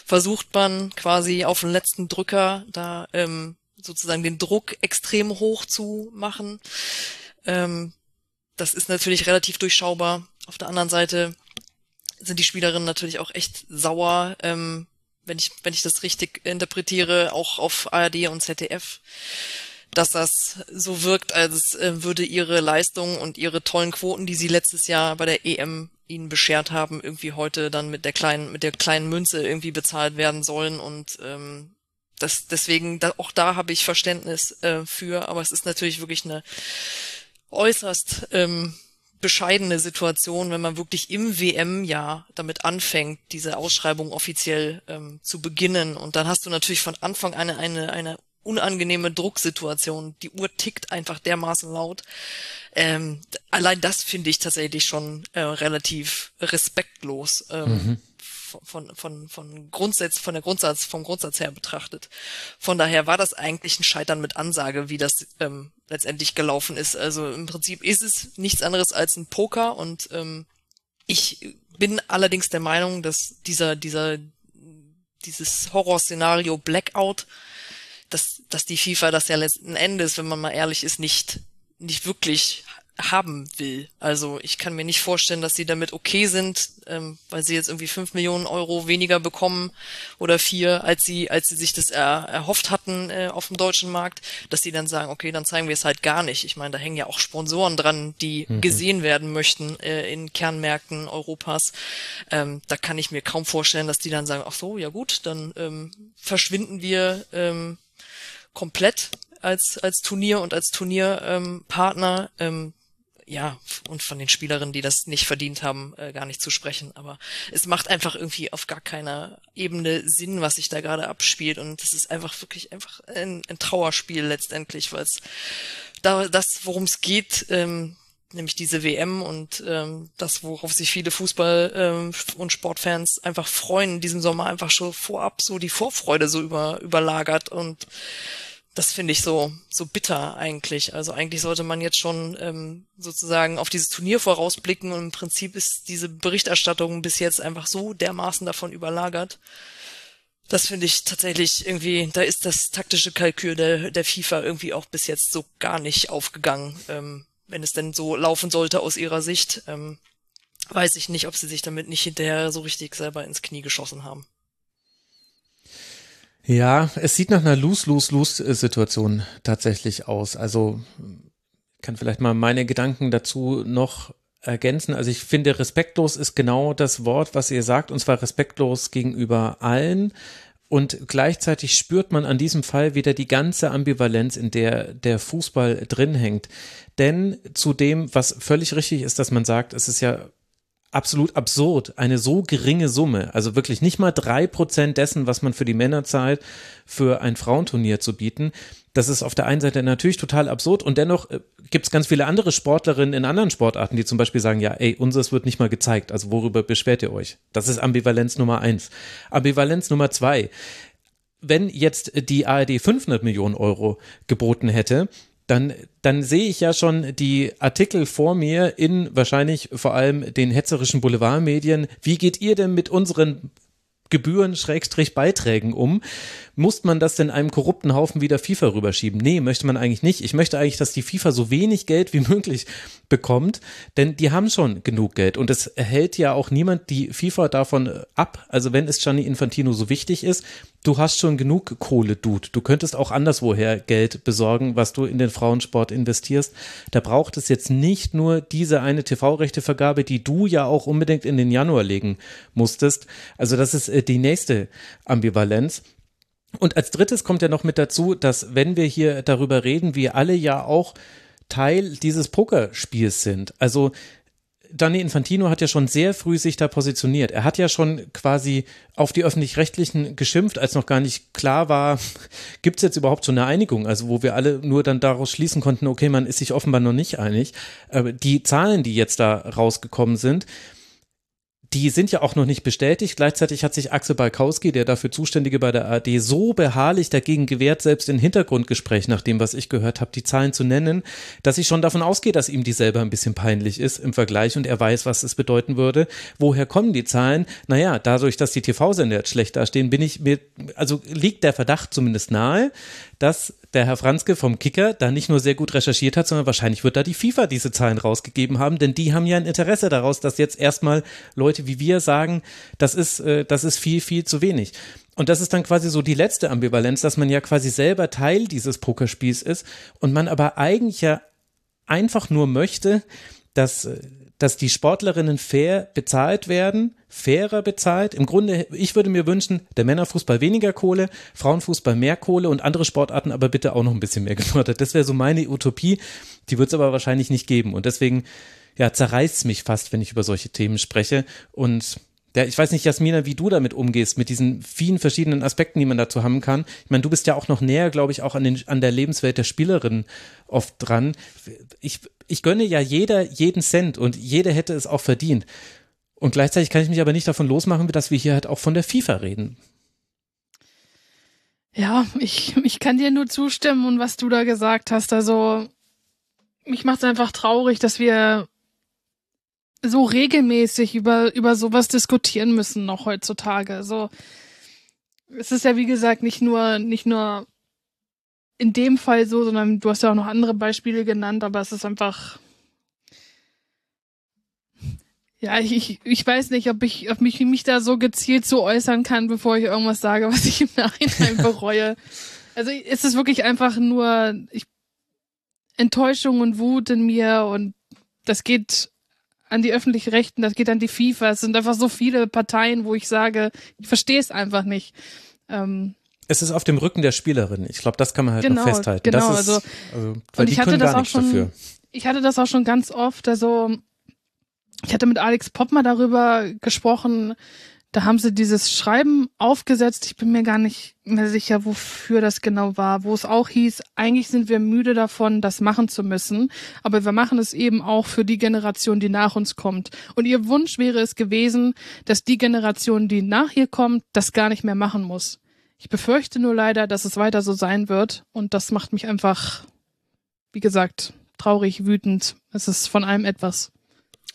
Speaker 2: versucht man quasi auf den letzten Drücker da ähm, sozusagen den Druck extrem hoch zu machen. Ähm, das ist natürlich relativ durchschaubar. Auf der anderen Seite sind die Spielerinnen natürlich auch echt sauer, ähm, wenn ich, wenn ich das richtig interpretiere, auch auf ARD und ZDF, dass das so wirkt, als äh, würde ihre Leistung und ihre tollen Quoten, die sie letztes Jahr bei der EM ihnen beschert haben, irgendwie heute dann mit der kleinen, mit der kleinen Münze irgendwie bezahlt werden sollen. Und ähm, das deswegen da, auch da habe ich Verständnis äh, für, aber es ist natürlich wirklich eine äußerst ähm, bescheidene Situation, wenn man wirklich im WM-Jahr damit anfängt, diese Ausschreibung offiziell ähm, zu beginnen. Und dann hast du natürlich von Anfang an eine, eine, eine unangenehme Drucksituation. Die Uhr tickt einfach dermaßen laut. Ähm, allein das finde ich tatsächlich schon äh, relativ respektlos. Ähm, mhm von, von, von Grundsatz, von der Grundsatz, vom Grundsatz her betrachtet. Von daher war das eigentlich ein Scheitern mit Ansage, wie das ähm, letztendlich gelaufen ist. Also im Prinzip ist es nichts anderes als ein Poker und ähm, ich bin allerdings der Meinung, dass dieser, dieser, dieses Horrorszenario Blackout, dass, dass die FIFA das ja letzten Endes, wenn man mal ehrlich ist, nicht, nicht wirklich haben will. Also ich kann mir nicht vorstellen, dass sie damit okay sind, ähm, weil sie jetzt irgendwie fünf Millionen Euro weniger bekommen oder vier, als sie, als sie sich das er, erhofft hatten äh, auf dem deutschen Markt, dass sie dann sagen, okay, dann zeigen wir es halt gar nicht. Ich meine, da hängen ja auch Sponsoren dran, die mhm. gesehen werden möchten äh, in Kernmärkten Europas. Ähm, da kann ich mir kaum vorstellen, dass die dann sagen, ach so, ja gut, dann ähm, verschwinden wir ähm, komplett als als Turnier und als Turnierpartner. Ähm, ähm, ja, und von den Spielerinnen, die das nicht verdient haben, äh, gar nicht zu sprechen. Aber es macht einfach irgendwie auf gar keiner Ebene Sinn, was sich da gerade abspielt. Und es ist einfach wirklich einfach ein, ein Trauerspiel letztendlich, weil es da das, worum es geht, ähm, nämlich diese WM und ähm, das, worauf sich viele Fußball- ähm, und Sportfans einfach freuen, in diesem Sommer einfach schon vorab so die Vorfreude so über, überlagert und das finde ich so so bitter eigentlich. Also eigentlich sollte man jetzt schon ähm, sozusagen auf dieses Turnier vorausblicken und im Prinzip ist diese Berichterstattung bis jetzt einfach so dermaßen davon überlagert. Das finde ich tatsächlich irgendwie, da ist das taktische Kalkül der, der FIFA irgendwie auch bis jetzt so gar nicht aufgegangen. Ähm, wenn es denn so laufen sollte aus ihrer Sicht, ähm, weiß ich nicht, ob sie sich damit nicht hinterher so richtig selber ins Knie geschossen haben.
Speaker 1: Ja, es sieht nach einer Lose-Lose-Lose-Situation tatsächlich aus. Also kann vielleicht mal meine Gedanken dazu noch ergänzen. Also ich finde, respektlos ist genau das Wort, was ihr sagt, und zwar respektlos gegenüber allen. Und gleichzeitig spürt man an diesem Fall wieder die ganze Ambivalenz, in der der Fußball drin hängt. Denn zu dem, was völlig richtig ist, dass man sagt, es ist ja absolut absurd, eine so geringe Summe, also wirklich nicht mal drei Prozent dessen, was man für die Männer zahlt, für ein Frauenturnier zu bieten. Das ist auf der einen Seite natürlich total absurd und dennoch äh, gibt es ganz viele andere Sportlerinnen in anderen Sportarten, die zum Beispiel sagen, ja, ey, unseres wird nicht mal gezeigt, also worüber beschwert ihr euch? Das ist Ambivalenz Nummer eins. Ambivalenz Nummer zwei. Wenn jetzt die ARD 500 Millionen Euro geboten hätte, dann, dann sehe ich ja schon die Artikel vor mir in wahrscheinlich vor allem den hetzerischen Boulevardmedien. Wie geht ihr denn mit unseren Gebühren Schrägstrich Beiträgen um. Muss man das denn einem korrupten Haufen wieder FIFA rüberschieben? Nee, möchte man eigentlich nicht. Ich möchte eigentlich, dass die FIFA so wenig Geld wie möglich bekommt, denn die haben schon genug Geld und es hält ja auch niemand die FIFA davon ab. Also wenn es Gianni Infantino so wichtig ist, du hast schon genug Kohle, Dude. Du könntest auch anderswoher Geld besorgen, was du in den Frauensport investierst. Da braucht es jetzt nicht nur diese eine TV-Rechtevergabe, die du ja auch unbedingt in den Januar legen musstest. Also das ist äh, die nächste Ambivalenz. Und als drittes kommt ja noch mit dazu, dass wenn wir hier darüber reden, wir alle ja auch Teil dieses Pokerspiels sind. Also Gianni Infantino hat ja schon sehr früh sich da positioniert. Er hat ja schon quasi auf die öffentlich-rechtlichen geschimpft, als noch gar nicht klar war, gibt es jetzt überhaupt so eine Einigung, also wo wir alle nur dann daraus schließen konnten, okay, man ist sich offenbar noch nicht einig. Aber die Zahlen, die jetzt da rausgekommen sind, die sind ja auch noch nicht bestätigt. Gleichzeitig hat sich Axel Balkowski, der dafür Zuständige bei der ARD, so beharrlich dagegen gewehrt, selbst in Hintergrundgespräch, nach dem, was ich gehört habe, die Zahlen zu nennen, dass ich schon davon ausgehe, dass ihm die selber ein bisschen peinlich ist im Vergleich und er weiß, was es bedeuten würde. Woher kommen die Zahlen? Naja, dadurch, dass die TV-Sender jetzt schlecht dastehen, bin ich mir, also liegt der Verdacht zumindest nahe, dass der Herr Franzke vom Kicker da nicht nur sehr gut recherchiert hat, sondern wahrscheinlich wird da die FIFA diese Zahlen rausgegeben haben, denn die haben ja ein Interesse daraus, dass jetzt erstmal Leute wie wir sagen, das ist, äh, das ist viel, viel zu wenig. Und das ist dann quasi so die letzte Ambivalenz, dass man ja quasi selber Teil dieses Pokerspiels ist und man aber eigentlich ja einfach nur möchte, dass äh, dass die Sportlerinnen fair bezahlt werden, fairer bezahlt. Im Grunde, ich würde mir wünschen, der Männerfußball weniger Kohle, Frauenfußball mehr Kohle und andere Sportarten aber bitte auch noch ein bisschen mehr gefördert. Das wäre so meine Utopie. Die wird es aber wahrscheinlich nicht geben. Und deswegen, ja, zerreißt es mich fast, wenn ich über solche Themen spreche. Und ja, ich weiß nicht, Jasmina, wie du damit umgehst, mit diesen vielen verschiedenen Aspekten, die man dazu haben kann. Ich meine, du bist ja auch noch näher, glaube ich, auch an, den, an der Lebenswelt der Spielerin oft dran. Ich, ich gönne ja jeder jeden Cent und jeder hätte es auch verdient. Und gleichzeitig kann ich mich aber nicht davon losmachen, dass wir hier halt auch von der FIFA reden.
Speaker 3: Ja, ich, ich kann dir nur zustimmen und was du da gesagt hast. Also, mich macht es einfach traurig, dass wir so regelmäßig über, über sowas diskutieren müssen noch heutzutage. So, es ist ja wie gesagt nicht nur, nicht nur in dem Fall so, sondern du hast ja auch noch andere Beispiele genannt, aber es ist einfach, ja, ich, ich weiß nicht, ob ich, ob mich, mich da so gezielt so äußern kann, bevor ich irgendwas sage, was ich im Nachhinein bereue. Also es ist wirklich einfach nur ich, Enttäuschung und Wut in mir und das geht an die öffentlichen Rechten, das geht an die FIFA. Es sind einfach so viele Parteien, wo ich sage, ich verstehe es einfach nicht. Ähm,
Speaker 1: es ist auf dem Rücken der Spielerin. Ich glaube, das kann man halt
Speaker 3: genau,
Speaker 1: noch festhalten.
Speaker 3: Genau,
Speaker 1: ist,
Speaker 3: also,
Speaker 1: also weil
Speaker 3: und ich hatte das auch schon,
Speaker 1: dafür.
Speaker 3: ich hatte das auch schon ganz oft. Also ich hatte mit Alex Poppmer darüber gesprochen. Da haben sie dieses Schreiben aufgesetzt. Ich bin mir gar nicht mehr sicher, wofür das genau war. Wo es auch hieß, eigentlich sind wir müde davon, das machen zu müssen. Aber wir machen es eben auch für die Generation, die nach uns kommt. Und ihr Wunsch wäre es gewesen, dass die Generation, die nach ihr kommt, das gar nicht mehr machen muss. Ich befürchte nur leider, dass es weiter so sein wird. Und das macht mich einfach, wie gesagt, traurig, wütend. Es ist von allem etwas.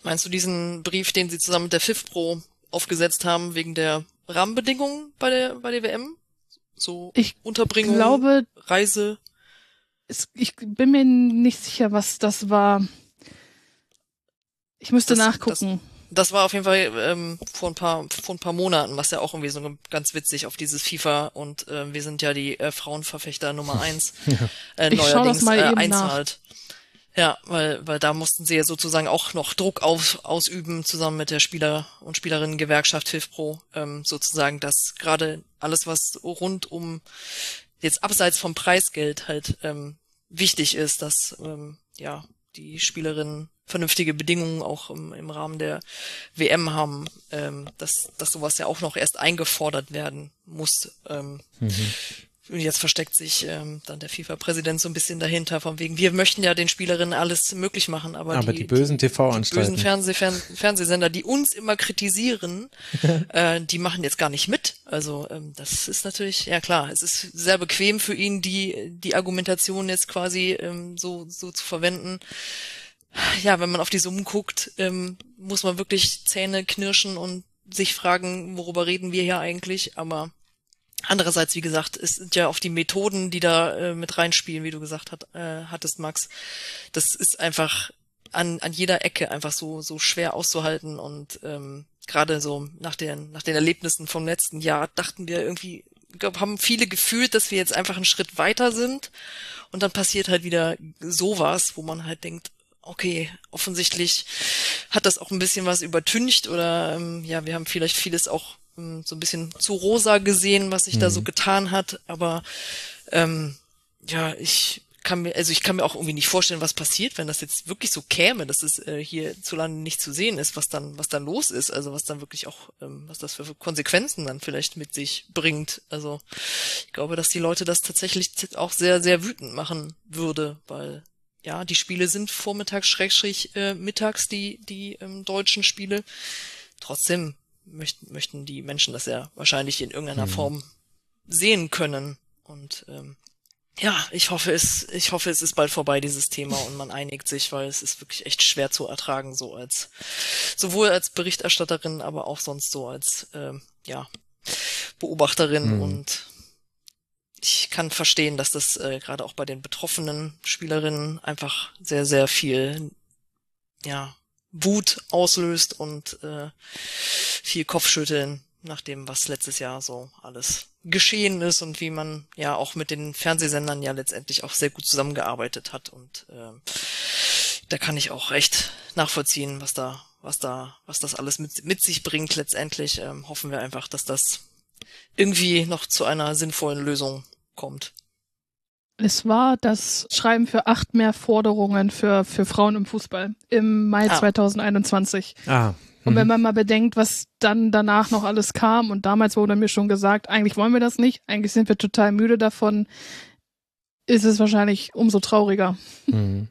Speaker 2: Meinst du diesen Brief, den sie zusammen mit der FIFPro aufgesetzt haben, wegen der Rahmenbedingungen bei der, bei der WM? So
Speaker 3: Ich
Speaker 2: Unterbringung,
Speaker 3: glaube,
Speaker 2: Reise.
Speaker 3: es, ich bin mir nicht sicher, was das war. Ich müsste
Speaker 2: Das-
Speaker 3: nachgucken.
Speaker 2: Das war auf jeden Fall ähm, vor ein paar vor ein paar Monaten, was ja auch irgendwie so ganz witzig auf dieses FIFA und äh, wir sind ja die äh, Frauenverfechter Nummer eins äh,
Speaker 3: Ich schau das
Speaker 2: neuerdings
Speaker 3: mal
Speaker 2: äh,
Speaker 3: eben
Speaker 2: einzahlt. Ja, weil weil da mussten sie ja sozusagen auch noch Druck auf, ausüben zusammen mit der Spieler und Spielerinnen-Gewerkschaft FIFPro ähm, sozusagen, dass gerade alles was rund um jetzt abseits vom Preisgeld halt ähm, wichtig ist, dass ähm, ja die Spielerinnen vernünftige Bedingungen auch im, im Rahmen der WM haben, ähm, dass, dass sowas ja auch noch erst eingefordert werden muss. Ähm, Und jetzt versteckt sich ähm, dann der FIFA-Präsident so ein bisschen dahinter, von wegen, wir möchten ja den Spielerinnen alles möglich machen, aber,
Speaker 1: Aber die bösen
Speaker 2: die bösen
Speaker 1: TV-Anstalten.
Speaker 2: Fernseh Fern Fernsehsender, die uns immer kritisieren, äh, die machen jetzt gar nicht mit. Also ähm, das ist natürlich, ja klar, es ist sehr bequem für ihn, die die Argumentation jetzt quasi ähm, so so zu verwenden. Ja, wenn man auf die Summen guckt, ähm, muss man wirklich Zähne knirschen und sich fragen, worüber reden wir hier eigentlich. Aber andererseits, wie gesagt, es sind ja auch die Methoden, die da äh, mit reinspielen, wie du gesagt hat, äh, hattest, Max. Das ist einfach an, an jeder Ecke einfach so, so schwer auszuhalten und ähm, gerade so nach den, nach den Erlebnissen vom letzten Jahr dachten wir irgendwie, ich glaube, haben viele gefühlt, dass wir jetzt einfach einen Schritt weiter sind und dann passiert halt wieder sowas, wo man halt denkt, okay, offensichtlich hat das auch ein bisschen was übertüncht oder ähm, ja, wir haben vielleicht vieles auch so ein bisschen zu rosa gesehen, was sich da so getan hat, aber ähm, ja, ich kann mir, also ich kann mir auch irgendwie nicht vorstellen, was passiert, wenn das jetzt wirklich so käme, dass es äh, hier zu lange nicht zu sehen ist, was dann, was dann los ist, also was dann wirklich auch, ähm, was das für Konsequenzen dann vielleicht mit sich bringt. Also ich glaube, dass die Leute das tatsächlich auch sehr, sehr wütend machen würde, weil ja, die Spiele sind vormittags, schrägstrich, äh, mittags, die, die ähm, deutschen Spiele. Trotzdem möchten, möchten die Menschen das ja wahrscheinlich in irgendeiner Form sehen können. Und ähm, ja, ich hoffe es, ich hoffe es ist bald vorbei, dieses Thema, und man einigt sich, weil es ist wirklich echt schwer zu ertragen, so als sowohl als Berichterstatterin, aber auch sonst so als ähm, ja, Beobachterin. Und ich kann verstehen, dass das äh, gerade auch bei den betroffenen Spielerinnen einfach sehr, sehr viel ja, Wut auslöst und äh, viel Kopfschütteln nach dem, was letztes Jahr so alles geschehen ist und wie man ja auch mit den Fernsehsendern ja letztendlich auch sehr gut zusammengearbeitet hat und äh, da kann ich auch echt nachvollziehen, was da, was da, was das alles mit, mit sich bringt. Letztendlich ähm, hoffen wir einfach, dass das irgendwie noch zu einer sinnvollen Lösung kommt.
Speaker 3: Es war das Schreiben für acht mehr Forderungen für, für Frauen im Fußball im Mai
Speaker 2: Ah.
Speaker 3: 2021.
Speaker 1: Ah,
Speaker 3: Und wenn man mal bedenkt, was dann danach noch alles kam und damals wurde mir schon gesagt, eigentlich wollen wir das nicht, eigentlich sind wir total müde davon, ist es wahrscheinlich umso trauriger.
Speaker 1: Mhm.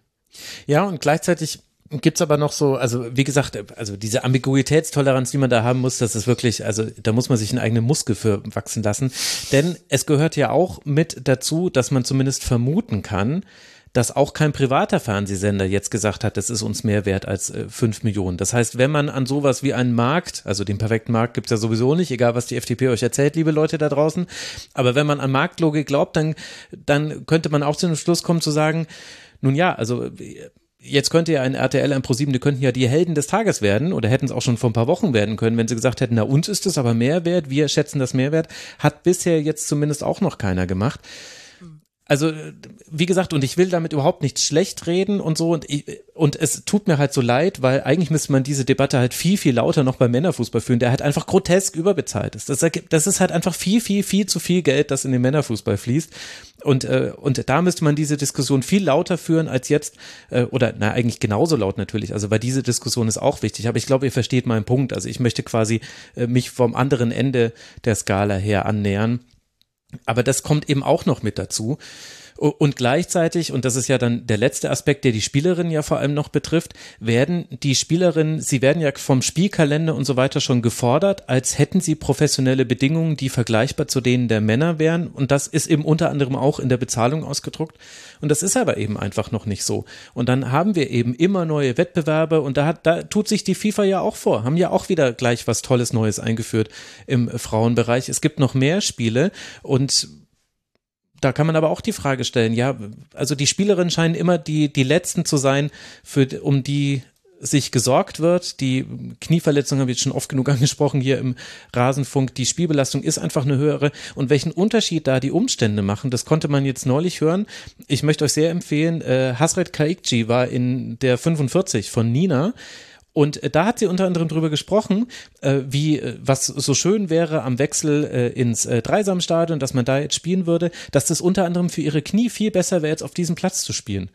Speaker 1: Ja, und gleichzeitig gibt's aber noch so, also wie gesagt, also diese Ambiguitätstoleranz, die man da haben muss, das ist wirklich, also da muss man sich einen eigenen Muskel für wachsen lassen. Denn es gehört ja auch mit dazu, dass man zumindest vermuten kann, dass auch kein privater Fernsehsender jetzt gesagt hat, das ist uns mehr wert als äh, 5 Millionen. Das heißt, wenn man an sowas wie einen Markt, also den perfekten Markt gibt's ja sowieso nicht, egal was die FDP euch erzählt, liebe Leute da draußen, aber wenn man an Marktlogik glaubt, dann, dann könnte man auch zu dem Schluss kommen zu sagen, nun ja, also jetzt könnte ja ein RTL, ein ProSieben, die könnten ja die Helden des Tages werden oder hätten es auch schon vor ein paar Wochen werden können, wenn sie gesagt hätten, na uns ist es aber Mehrwert, wir schätzen das Mehrwert, hat bisher jetzt zumindest auch noch keiner gemacht. Also, wie gesagt, und ich will damit überhaupt nicht schlecht reden und so, und, ich, und es tut mir halt so leid, weil eigentlich müsste man diese Debatte halt viel, viel lauter noch beim Männerfußball führen, der halt einfach grotesk überbezahlt ist. Das, das ist halt einfach viel, viel, viel zu viel Geld, das in den Männerfußball fließt. Und, äh, und da müsste man diese Diskussion viel lauter führen als jetzt, äh, oder na, eigentlich genauso laut natürlich, also weil diese Diskussion ist auch wichtig, aber ich glaube, ihr versteht meinen Punkt. Also ich möchte quasi äh, mich vom anderen Ende der Skala her annähern. Aber das kommt eben auch noch mit dazu. Und gleichzeitig, und das ist ja dann der letzte Aspekt, der die Spielerinnen ja vor allem noch betrifft, werden die Spielerinnen, sie werden ja vom Spielkalender und so weiter schon gefordert, als hätten sie professionelle Bedingungen, die vergleichbar zu denen der Männer wären. Und das ist eben unter anderem auch in der Bezahlung ausgedruckt. Und das ist aber eben einfach noch nicht so. Und dann haben wir eben immer neue Wettbewerbe und da hat, da tut sich die FIFA ja auch vor, haben ja auch wieder gleich was Tolles Neues eingeführt im Frauenbereich. Es gibt noch mehr Spiele und da kann man aber auch die Frage stellen, ja, also die Spielerinnen scheinen immer die, die letzten zu sein, für, um die sich gesorgt wird. Die Knieverletzung haben wir jetzt schon oft genug angesprochen hier im Rasenfunk. Die Spielbelastung ist einfach eine höhere. Und welchen Unterschied da die Umstände machen, das konnte man jetzt neulich hören. Ich möchte euch sehr empfehlen, äh, Hasret Kaikji war in der 45 von Nina. Und äh, da hat sie unter anderem drüber gesprochen, äh, wie äh, was so schön wäre am Wechsel ins äh, Dreisamstadion, dass man da jetzt spielen würde, dass das unter anderem für ihre Knie viel besser wäre, jetzt auf diesem Platz zu spielen.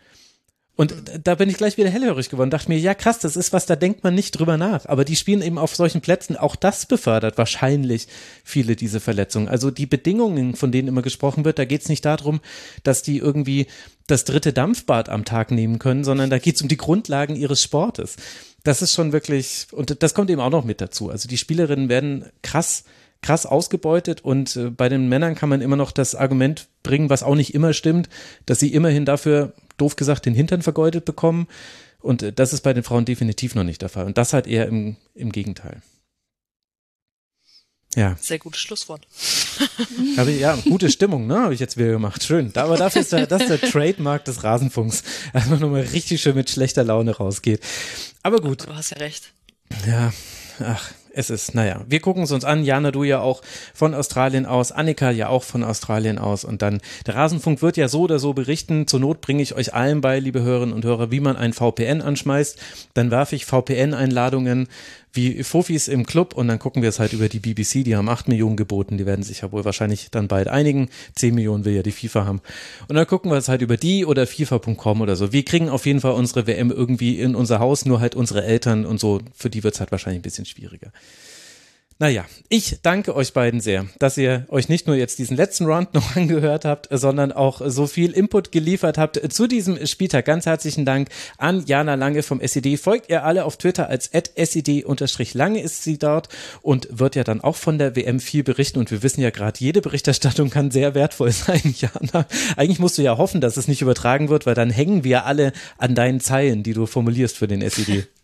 Speaker 1: Und da bin ich gleich wieder hellhörig geworden, dachte mir, ja krass, das ist was, da denkt man nicht drüber nach. Aber die spielen eben auf solchen Plätzen, auch das befördert wahrscheinlich viele diese Verletzungen. Also die Bedingungen, von denen immer gesprochen wird, da geht es nicht darum, dass die irgendwie das dritte Dampfbad am Tag nehmen können, sondern da geht es um die Grundlagen ihres Sportes das ist schon wirklich, und das kommt eben auch noch mit dazu. Also die Spielerinnen werden krass, krass ausgebeutet und äh, bei den Männern kann man immer noch das Argument bringen, was auch nicht immer stimmt, dass sie immerhin dafür, doof gesagt, den Hintern vergeudet bekommen. Und äh, das ist bei den Frauen definitiv noch nicht der Fall. Und das halt eher im, im Gegenteil.
Speaker 2: Ja. Sehr gutes Schlusswort.
Speaker 1: Aber ja, gute Stimmung, ne? Habe ich jetzt wieder gemacht. Schön. Aber dafür ist der, das ist der Trademark des Rasenfunks. Einfach nur mal richtig schön mit schlechter Laune rausgeht. Aber gut.
Speaker 2: Du hast ja recht.
Speaker 1: Ja, ach, es ist, naja, wir gucken es uns an. Jana, du ja auch von Australien aus, Annika ja auch von Australien aus. Und dann, der Rasenfunk wird ja so oder so berichten. Zur Not bringe ich euch allen bei, liebe Hörerinnen und Hörer, wie man ein VPN anschmeißt. Dann werfe ich VPN-Einladungen wie Fofis im Club und dann gucken wir es halt über die BBC, die haben 8 Millionen geboten, die werden sich ja wohl wahrscheinlich dann bald einigen. 10 Millionen will ja die FIFA haben. Und dann gucken wir es halt über die oder FIFA.com oder so. Wir kriegen auf jeden Fall unsere WM irgendwie in unser Haus, nur halt unsere Eltern und so, für die wird es halt wahrscheinlich ein bisschen schwieriger. Naja, ich danke euch beiden sehr, dass ihr euch nicht nur jetzt diesen letzten Round noch angehört habt, sondern auch so viel Input geliefert habt zu diesem Spieltag. Ganz herzlichen Dank an Jana Lange vom SED. Folgt ihr alle auf Twitter als SED-Lange ist sie dort und wird ja dann auch von der WM viel berichten. Und wir wissen ja gerade, jede Berichterstattung kann sehr wertvoll sein, Jana. Eigentlich musst du ja hoffen, dass es nicht übertragen wird, weil dann hängen wir alle an deinen Zeilen, die du formulierst für den SED.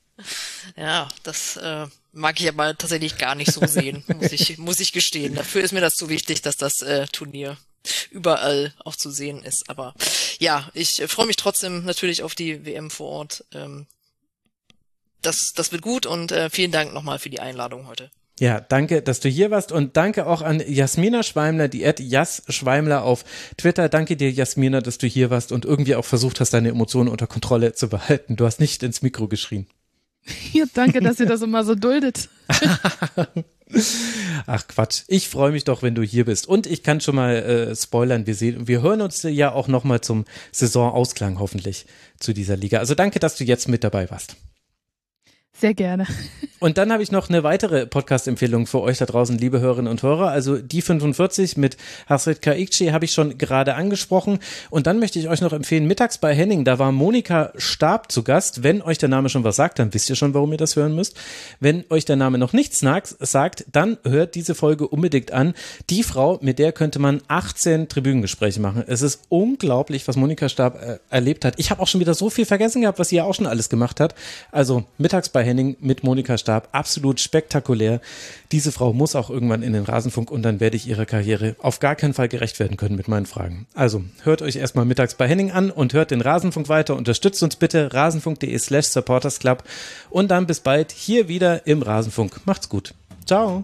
Speaker 2: Ja, das äh, mag ich aber tatsächlich gar nicht so sehen, muss ich, muss ich gestehen. Dafür ist mir das zu wichtig, dass das äh, Turnier überall auch zu sehen ist. Aber ja, ich äh, freue mich trotzdem natürlich auf die WM vor Ort. Ähm, das, das wird gut und äh, vielen Dank nochmal für die Einladung heute.
Speaker 1: Ja, danke, dass du hier warst und danke auch an Jasmina Schweimler, die Ed Jas Schweimler auf Twitter. Danke dir, Jasmina, dass du hier warst und irgendwie auch versucht hast, deine Emotionen unter Kontrolle zu behalten. Du hast nicht ins Mikro geschrien.
Speaker 3: Ja, danke, dass ihr das immer so duldet.
Speaker 1: Ach Quatsch, ich freue mich doch, wenn du hier bist. Und ich kann schon mal äh, spoilern, wir, sehen, wir hören uns ja auch noch mal zum Saisonausklang hoffentlich zu dieser Liga. Also danke, dass du jetzt mit dabei warst.
Speaker 3: Sehr gerne.
Speaker 1: Und dann habe ich noch eine weitere Podcast-Empfehlung für euch da draußen, liebe Hörerinnen und Hörer. Also die 45 mit Hasrit Kaikci habe ich schon gerade angesprochen. Und dann möchte ich euch noch empfehlen, mittags bei Henning, da war Monika Stab zu Gast. Wenn euch der Name schon was sagt, dann wisst ihr schon, warum ihr das hören müsst. Wenn euch der Name noch nichts sagt, dann hört diese Folge unbedingt an. Die Frau, mit der könnte man 18 Tribünengespräche machen. Es ist unglaublich, was Monika Stab äh, erlebt hat. Ich habe auch schon wieder so viel vergessen gehabt, was sie ja auch schon alles gemacht hat. Also mittags bei Henning Henning mit Monika Stab. Absolut spektakulär. Diese Frau muss auch irgendwann in den Rasenfunk und dann werde ich ihrer Karriere auf gar keinen Fall gerecht werden können mit meinen Fragen. Also hört euch erstmal mittags bei Henning an und hört den Rasenfunk weiter. Unterstützt uns bitte rasenfunk.de slash supportersclub und dann bis bald hier wieder im Rasenfunk. Macht's gut. Ciao.